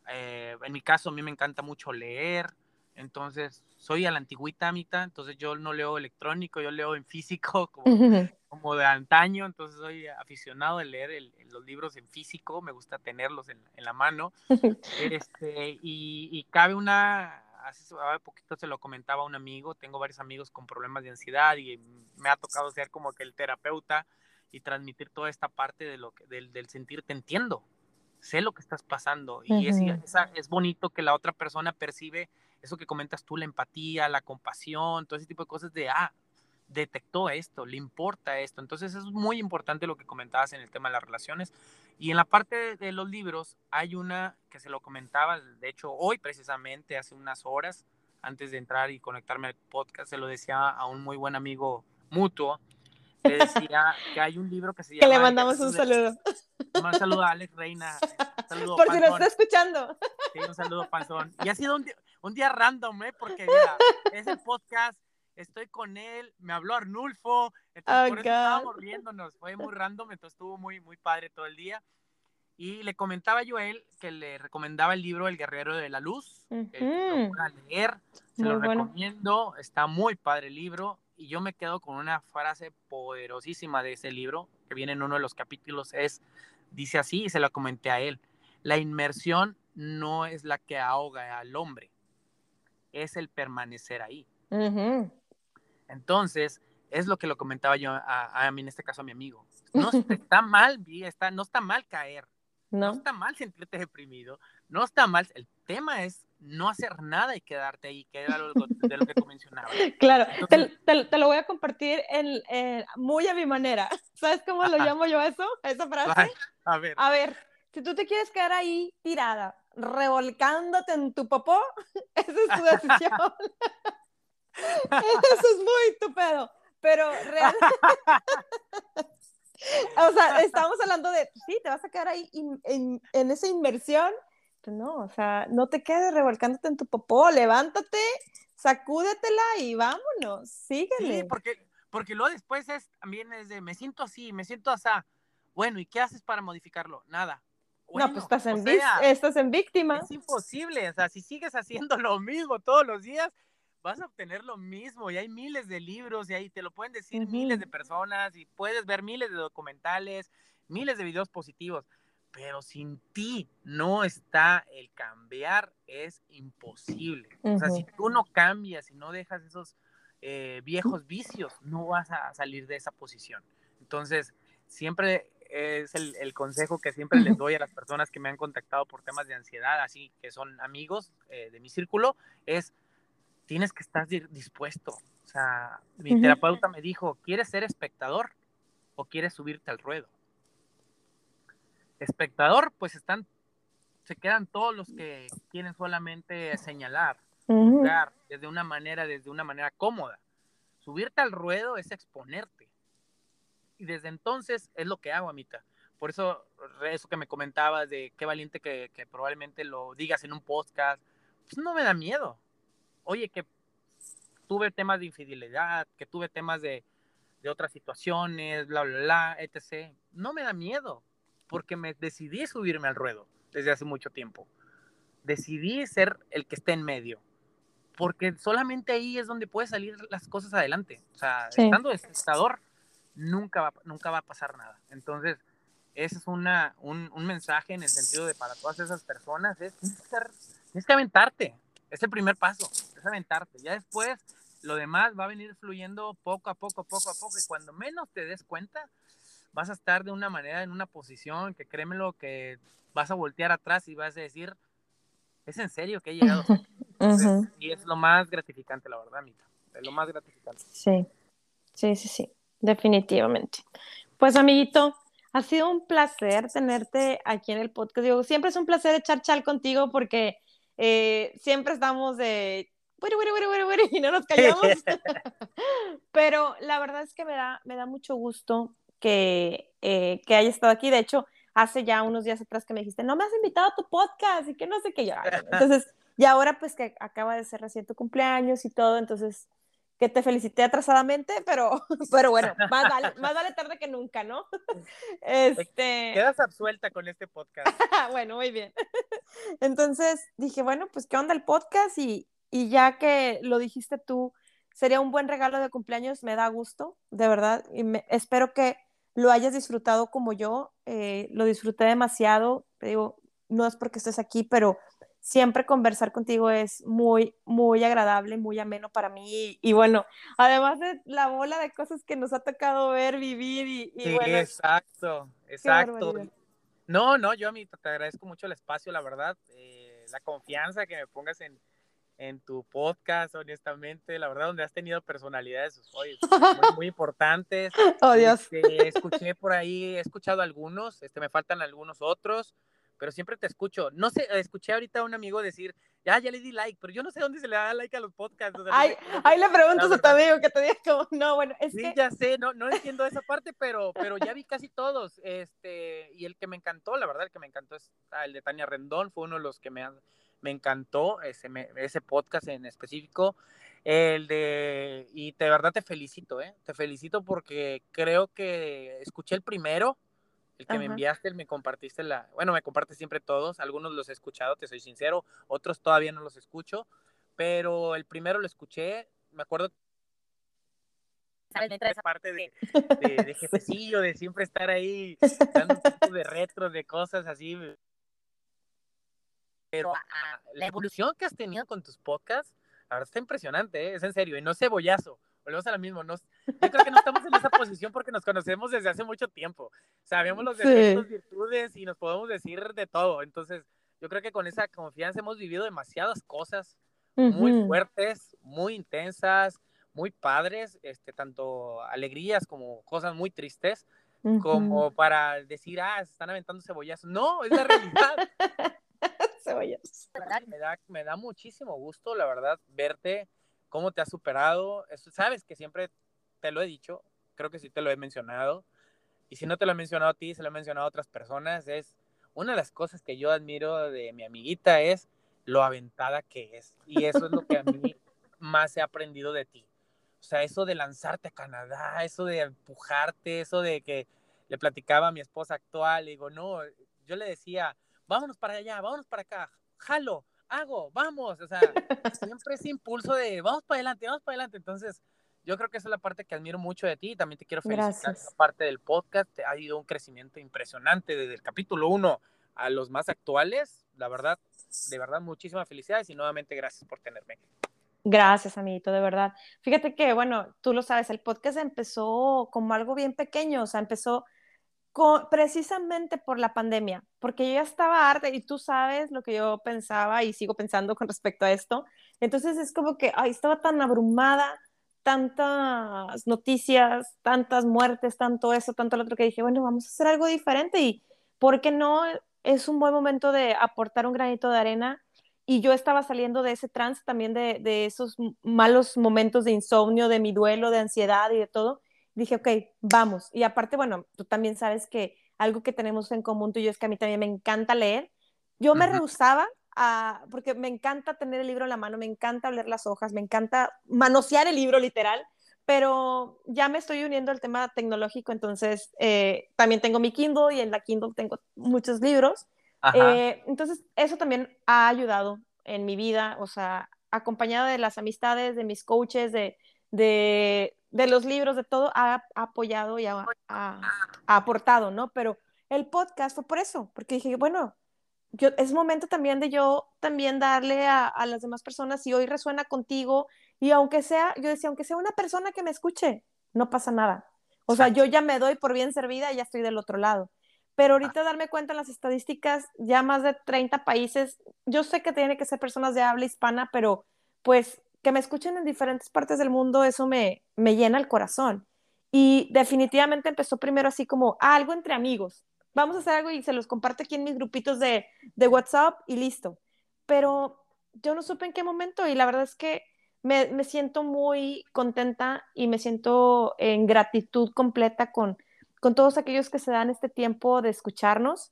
Eh, en mi caso, a mí me encanta mucho leer. Entonces, soy a la antigüita mitad, entonces yo no leo electrónico, yo leo en físico como, de antaño, entonces soy aficionado de leer los libros en físico, me gusta tenerlos en, la mano. Este, y, cabe una, hace poquito se lo comentaba a un amigo, tengo varios amigos con problemas de ansiedad y me ha tocado ser como que el terapeuta y transmitir toda esta parte de lo que, del, del sentir, te entiendo, sé lo que estás pasando y es, es bonito que la otra persona percibe eso que comentas tú, la empatía, la compasión, todo ese tipo de cosas de, ah, detectó esto, le importa esto. Entonces es muy importante lo que comentabas en el tema de las relaciones. Y en la parte de, los libros hay una que se lo comentaba, de hecho hoy precisamente, hace unas horas, antes de entrar y conectarme al podcast, se lo decía a un muy buen amigo mutuo, le decía que hay un libro que se llama... Que le mandamos un saludo. Un saludo a Alex Reina. Saludo, Por si lo está escuchando. Sí, un saludo, Panzón. Y ha sido un un día random, ¿eh? Porque mira, es el podcast, estoy con él, me habló Arnulfo, entonces por eso estábamos riéndonos, fue muy random, entonces estuvo muy, muy padre todo el día. Y le comentaba yo a él que le recomendaba el libro El Guerrero de la Luz, uh -huh. lo leer, se lo recomiendo, está muy padre el libro, y yo me quedo con una frase poderosísima de ese libro, que viene en uno de los capítulos, es, dice así, y se lo comenté a él, la inmersión no es la que ahoga al hombre, es el permanecer ahí. Entonces, es lo que lo comentaba yo a, mí, en este caso a mi amigo. No está mal, está, no está mal caer. No. está mal sentirte deprimido. No está mal. El tema es no hacer nada y quedarte ahí, que era lo, de lo que tú mencionabas. Claro, te, lo voy a compartir en, muy a mi manera. ¿Sabes cómo lo llamo yo eso? Esa frase. A ver. A ver, si tú te quieres quedar ahí tirada, revolcándote en tu popó, esa es tu decisión. Eso es muy tu pedo. Pero realmente. o sea, estamos hablando de, sí, te vas a quedar ahí en, en, esa inversión. Pues no, o sea, no te quedes revolcándote en tu popó, levántate, sacúdetela y vámonos, síguele. Sí, porque, porque luego después es, también es de, me siento así, me siento así. Bueno, ¿y qué haces para modificarlo? Nada no, pues estás en, estás en víctima. Es imposible, o sea, si sigues haciendo lo mismo todos los días, vas a obtener lo mismo y hay miles de libros y ahí te lo pueden decir miles de personas y puedes ver miles de documentales, miles de videos positivos, pero sin ti no está el cambiar, es imposible. O sea, si tú no cambias y no dejas esos eh, viejos vicios, no vas a salir de esa posición. Entonces, siempre es el, consejo que siempre les doy a las personas que me han contactado por temas de ansiedad, así que son amigos eh, de mi círculo, es tienes que estar dispuesto. O sea, mi terapeuta me dijo, ¿quieres ser espectador o quieres subirte al ruedo? Espectador, pues están, se quedan todos los que quieren solamente señalar, desde una manera, desde una manera cómoda. Subirte al ruedo es exponerte y desde entonces es lo que hago, Amita. Por eso, eso que me comentabas de qué valiente que, probablemente lo digas en un podcast, pues no me da miedo. Oye, que tuve temas de infidelidad, que tuve temas de, de otras situaciones, bla, bla, bla, etc. No me da miedo, porque me decidí subirme al ruedo desde hace mucho tiempo. Decidí ser el que esté en medio. porque solamente ahí es donde puede salir las cosas adelante. O sea, estando de espectador, nunca va, nunca va a pasar nada. Entonces, ese es una, un, un, mensaje en el sentido de para todas esas personas, es tienes que aventarte, es el primer paso, es aventarte. Ya después lo demás va a venir fluyendo poco a poco, poco a poco, y cuando menos te des cuenta, vas a estar de una manera en una posición que créemelo que vas a voltear atrás y vas a decir, es en serio que he llegado. Y es lo más gratificante, la verdad, Mita. Es lo más gratificante. Sí, sí, sí, sí, definitivamente. Pues, amiguito, ha sido un placer tenerte aquí en el podcast. Digo, siempre es un placer echar chal contigo porque eh, siempre estamos de y no nos callamos. Pero la verdad es que me da, me da mucho gusto que, eh, que haya estado aquí. De hecho, hace ya unos días atrás que me dijiste, no me has invitado a tu podcast y que no sé qué yo. Entonces, y ahora pues que acaba de ser recién tu cumpleaños y todo, entonces que te felicité atrasadamente, pero, pero bueno, más vale, más vale tarde que nunca, ¿no? Este... Quedas absuelta con este podcast. bueno, muy bien. Entonces dije, bueno, pues qué onda el podcast y, y ya que lo dijiste tú, sería un buen regalo de cumpleaños, me da gusto, de verdad, y me, espero que lo hayas disfrutado como yo, eh, lo disfruté demasiado, te digo, no es porque estés aquí, pero siempre conversar contigo es muy, muy agradable, muy ameno para mí. Y, bueno, además de la bola de cosas que nos ha tocado ver, vivir y, sí, exacto, exacto. No, no, yo a mí te agradezco mucho el espacio, la verdad, eh, la confianza que me pongas en, en tu podcast, honestamente, la verdad, donde has tenido personalidades muy, importantes. Oh, Dios. Este, escuché por ahí, he escuchado algunos, este, me faltan algunos otros, pero siempre te escucho. No sé, escuché ahorita a un amigo decir, ya, ya le di like, pero yo no sé dónde se le da like a los podcasts. ay, ahí le preguntas a tu amigo que te diga como, no, bueno, es sí, ya sé, no, no entiendo esa parte, pero, pero ya vi casi todos, este, y el que me encantó, la verdad, el que me encantó es ah, el de Tania Rendón, fue uno de los que me, me encantó, ese, ese podcast en específico, el de, y de verdad te felicito, ¿eh? Te felicito porque creo que escuché el primero, el que me enviaste, me compartiste la, bueno, me compartes siempre todos, algunos los he escuchado, te soy sincero, otros todavía no los escucho, pero el primero lo escuché, me acuerdo esa parte de, de, jefecillo, de siempre estar ahí dando un tipo de retro, de cosas así. Pero la evolución que has tenido con tus podcasts, la verdad está impresionante, ¿eh? es en serio, y no cebollazo volvemos a lo mismo. Nos, yo creo que no estamos en esa posición porque nos conocemos desde hace mucho tiempo. Sabemos los defectos, virtudes y nos podemos decir de todo. Entonces, yo creo que con esa confianza hemos vivido demasiadas cosas muy fuertes, muy intensas, muy padres, este, tanto alegrías como cosas muy tristes, como para decir, ah, se están aventando cebollazos. No, es la realidad. cebollazos. Me da, me da muchísimo gusto, la verdad, verte cómo te has superado. Eso, sabes que siempre te lo he dicho, creo que sí te lo he mencionado. Y si no te lo he mencionado a ti, se lo he mencionado a otras personas. Es una de las cosas que yo admiro de mi amiguita es lo aventada que es. Y eso es lo que a mí más he aprendido de ti. O sea, eso de lanzarte a Canadá, eso de empujarte, eso de que le platicaba a mi esposa actual, digo, no, yo le decía, vámonos para allá, vámonos para acá, jalo, hago, vamos, o sea, siempre ese impulso de vamos para adelante, vamos para adelante. Entonces, yo creo que esa es la parte que admiro mucho de ti y también te quiero felicitar. Esa parte del podcast ha ido un crecimiento impresionante desde el capítulo 1 a los más actuales. La verdad, de verdad, muchísimas felicidades y nuevamente gracias por tenerme. Gracias, amiguito, de verdad. Fíjate que, bueno, tú lo sabes, el podcast empezó como algo bien pequeño, o sea, empezó precisamente por la pandemia, porque yo ya estaba harta y tú sabes lo que yo pensaba y sigo pensando con respecto a esto. Entonces es como que, ay, estaba tan abrumada, tantas noticias, tantas muertes, tanto eso, tanto lo otro, que dije, bueno, vamos a hacer algo diferente y, ¿por qué no? Es un buen momento de aportar un granito de arena. Y yo estaba saliendo de ese trance también de, de esos malos momentos de insomnio, de mi duelo, de ansiedad y de todo dije, ok, vamos. Y aparte, bueno, tú también sabes que algo que tenemos en común tú y yo es que a mí también me encanta leer. Yo me rehusaba a, porque me encanta tener el libro en la mano, me encanta leer las hojas, me encanta manosear el libro literal, pero ya me estoy uniendo al tema tecnológico, entonces eh, también tengo mi Kindle y en la Kindle tengo muchos libros. Eh, entonces, eso también ha ayudado en mi vida, o sea, acompañado de las amistades, de mis coaches, de, de, de los libros, de todo, ha, apoyado y ha, aportado, ¿no? Pero el podcast fue por eso, porque dije, bueno, yo, es momento también de yo también darle a, a, las demás personas, si hoy resuena contigo, y aunque sea, yo decía, aunque sea una persona que me escuche, no pasa nada. O sea, yo ya me doy por bien servida y ya estoy del otro lado. Pero ahorita darme cuenta en las estadísticas, ya más de 30 países, yo sé que tiene que ser personas de habla hispana, pero pues que me escuchen en diferentes partes del mundo, eso me, me llena el corazón. Y definitivamente empezó primero así como algo entre amigos. Vamos a hacer algo y se los comparto aquí en mis grupitos de, de WhatsApp y listo. Pero yo no supe en qué momento y la verdad es que me, me siento muy contenta y me siento en gratitud completa con, con todos aquellos que se dan este tiempo de escucharnos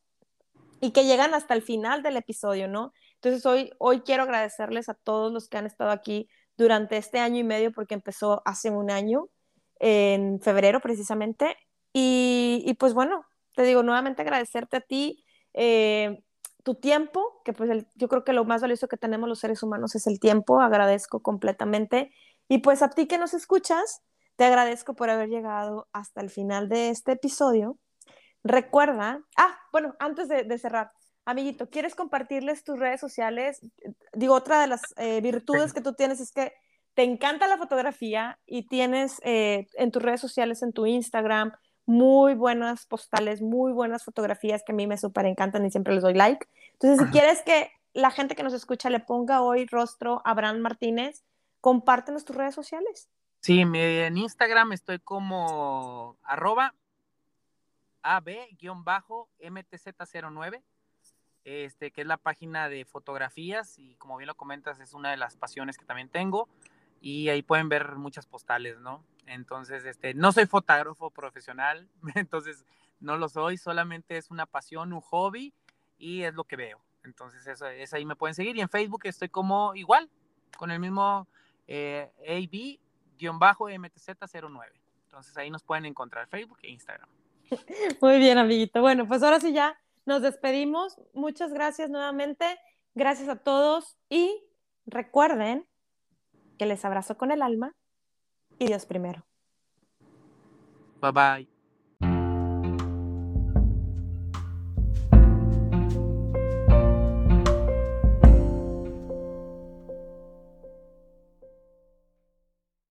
y que llegan hasta el final del episodio, ¿no? Entonces hoy, hoy quiero agradecerles a todos los que han estado aquí durante este año y medio, porque empezó hace un año, en febrero precisamente. Y, pues bueno, te digo nuevamente agradecerte a ti eh, tu tiempo, que pues yo creo que lo más valioso que tenemos los seres humanos es el tiempo, agradezco completamente. Y pues a ti que nos escuchas, te agradezco por haber llegado hasta el final de este episodio. Recuerda, ah, bueno, antes de cerrar, Amiguito, ¿quieres compartirles tus redes sociales? Digo, otra de las eh, virtudes que tú tienes es que te encanta la fotografía y tienes eh, en tus redes sociales, en tu Instagram, muy buenas postales, muy buenas fotografías que a mí me súper encantan y siempre les doy like. Entonces, si quieres que la gente que nos escucha le ponga hoy rostro a Abraham Martínez, compártenos tus redes sociales. Sí, en Instagram estoy como arroba ab-mtz09 este, que es la página de fotografías y como bien lo comentas es una de las pasiones que también tengo y ahí pueden ver muchas postales, ¿no? Entonces, este, no soy fotógrafo profesional, entonces no lo soy, solamente es una pasión, un hobby y es lo que veo. Entonces, eso, es ahí me pueden seguir y en Facebook estoy como igual, con el mismo eh, AB-MTZ09. Entonces ahí nos pueden encontrar Facebook e Instagram. Muy bien, amiguito. Bueno, pues ahora sí ya nos despedimos. Muchas gracias nuevamente. Gracias a todos y recuerden que les abrazo con el alma y Dios primero. Bye bye.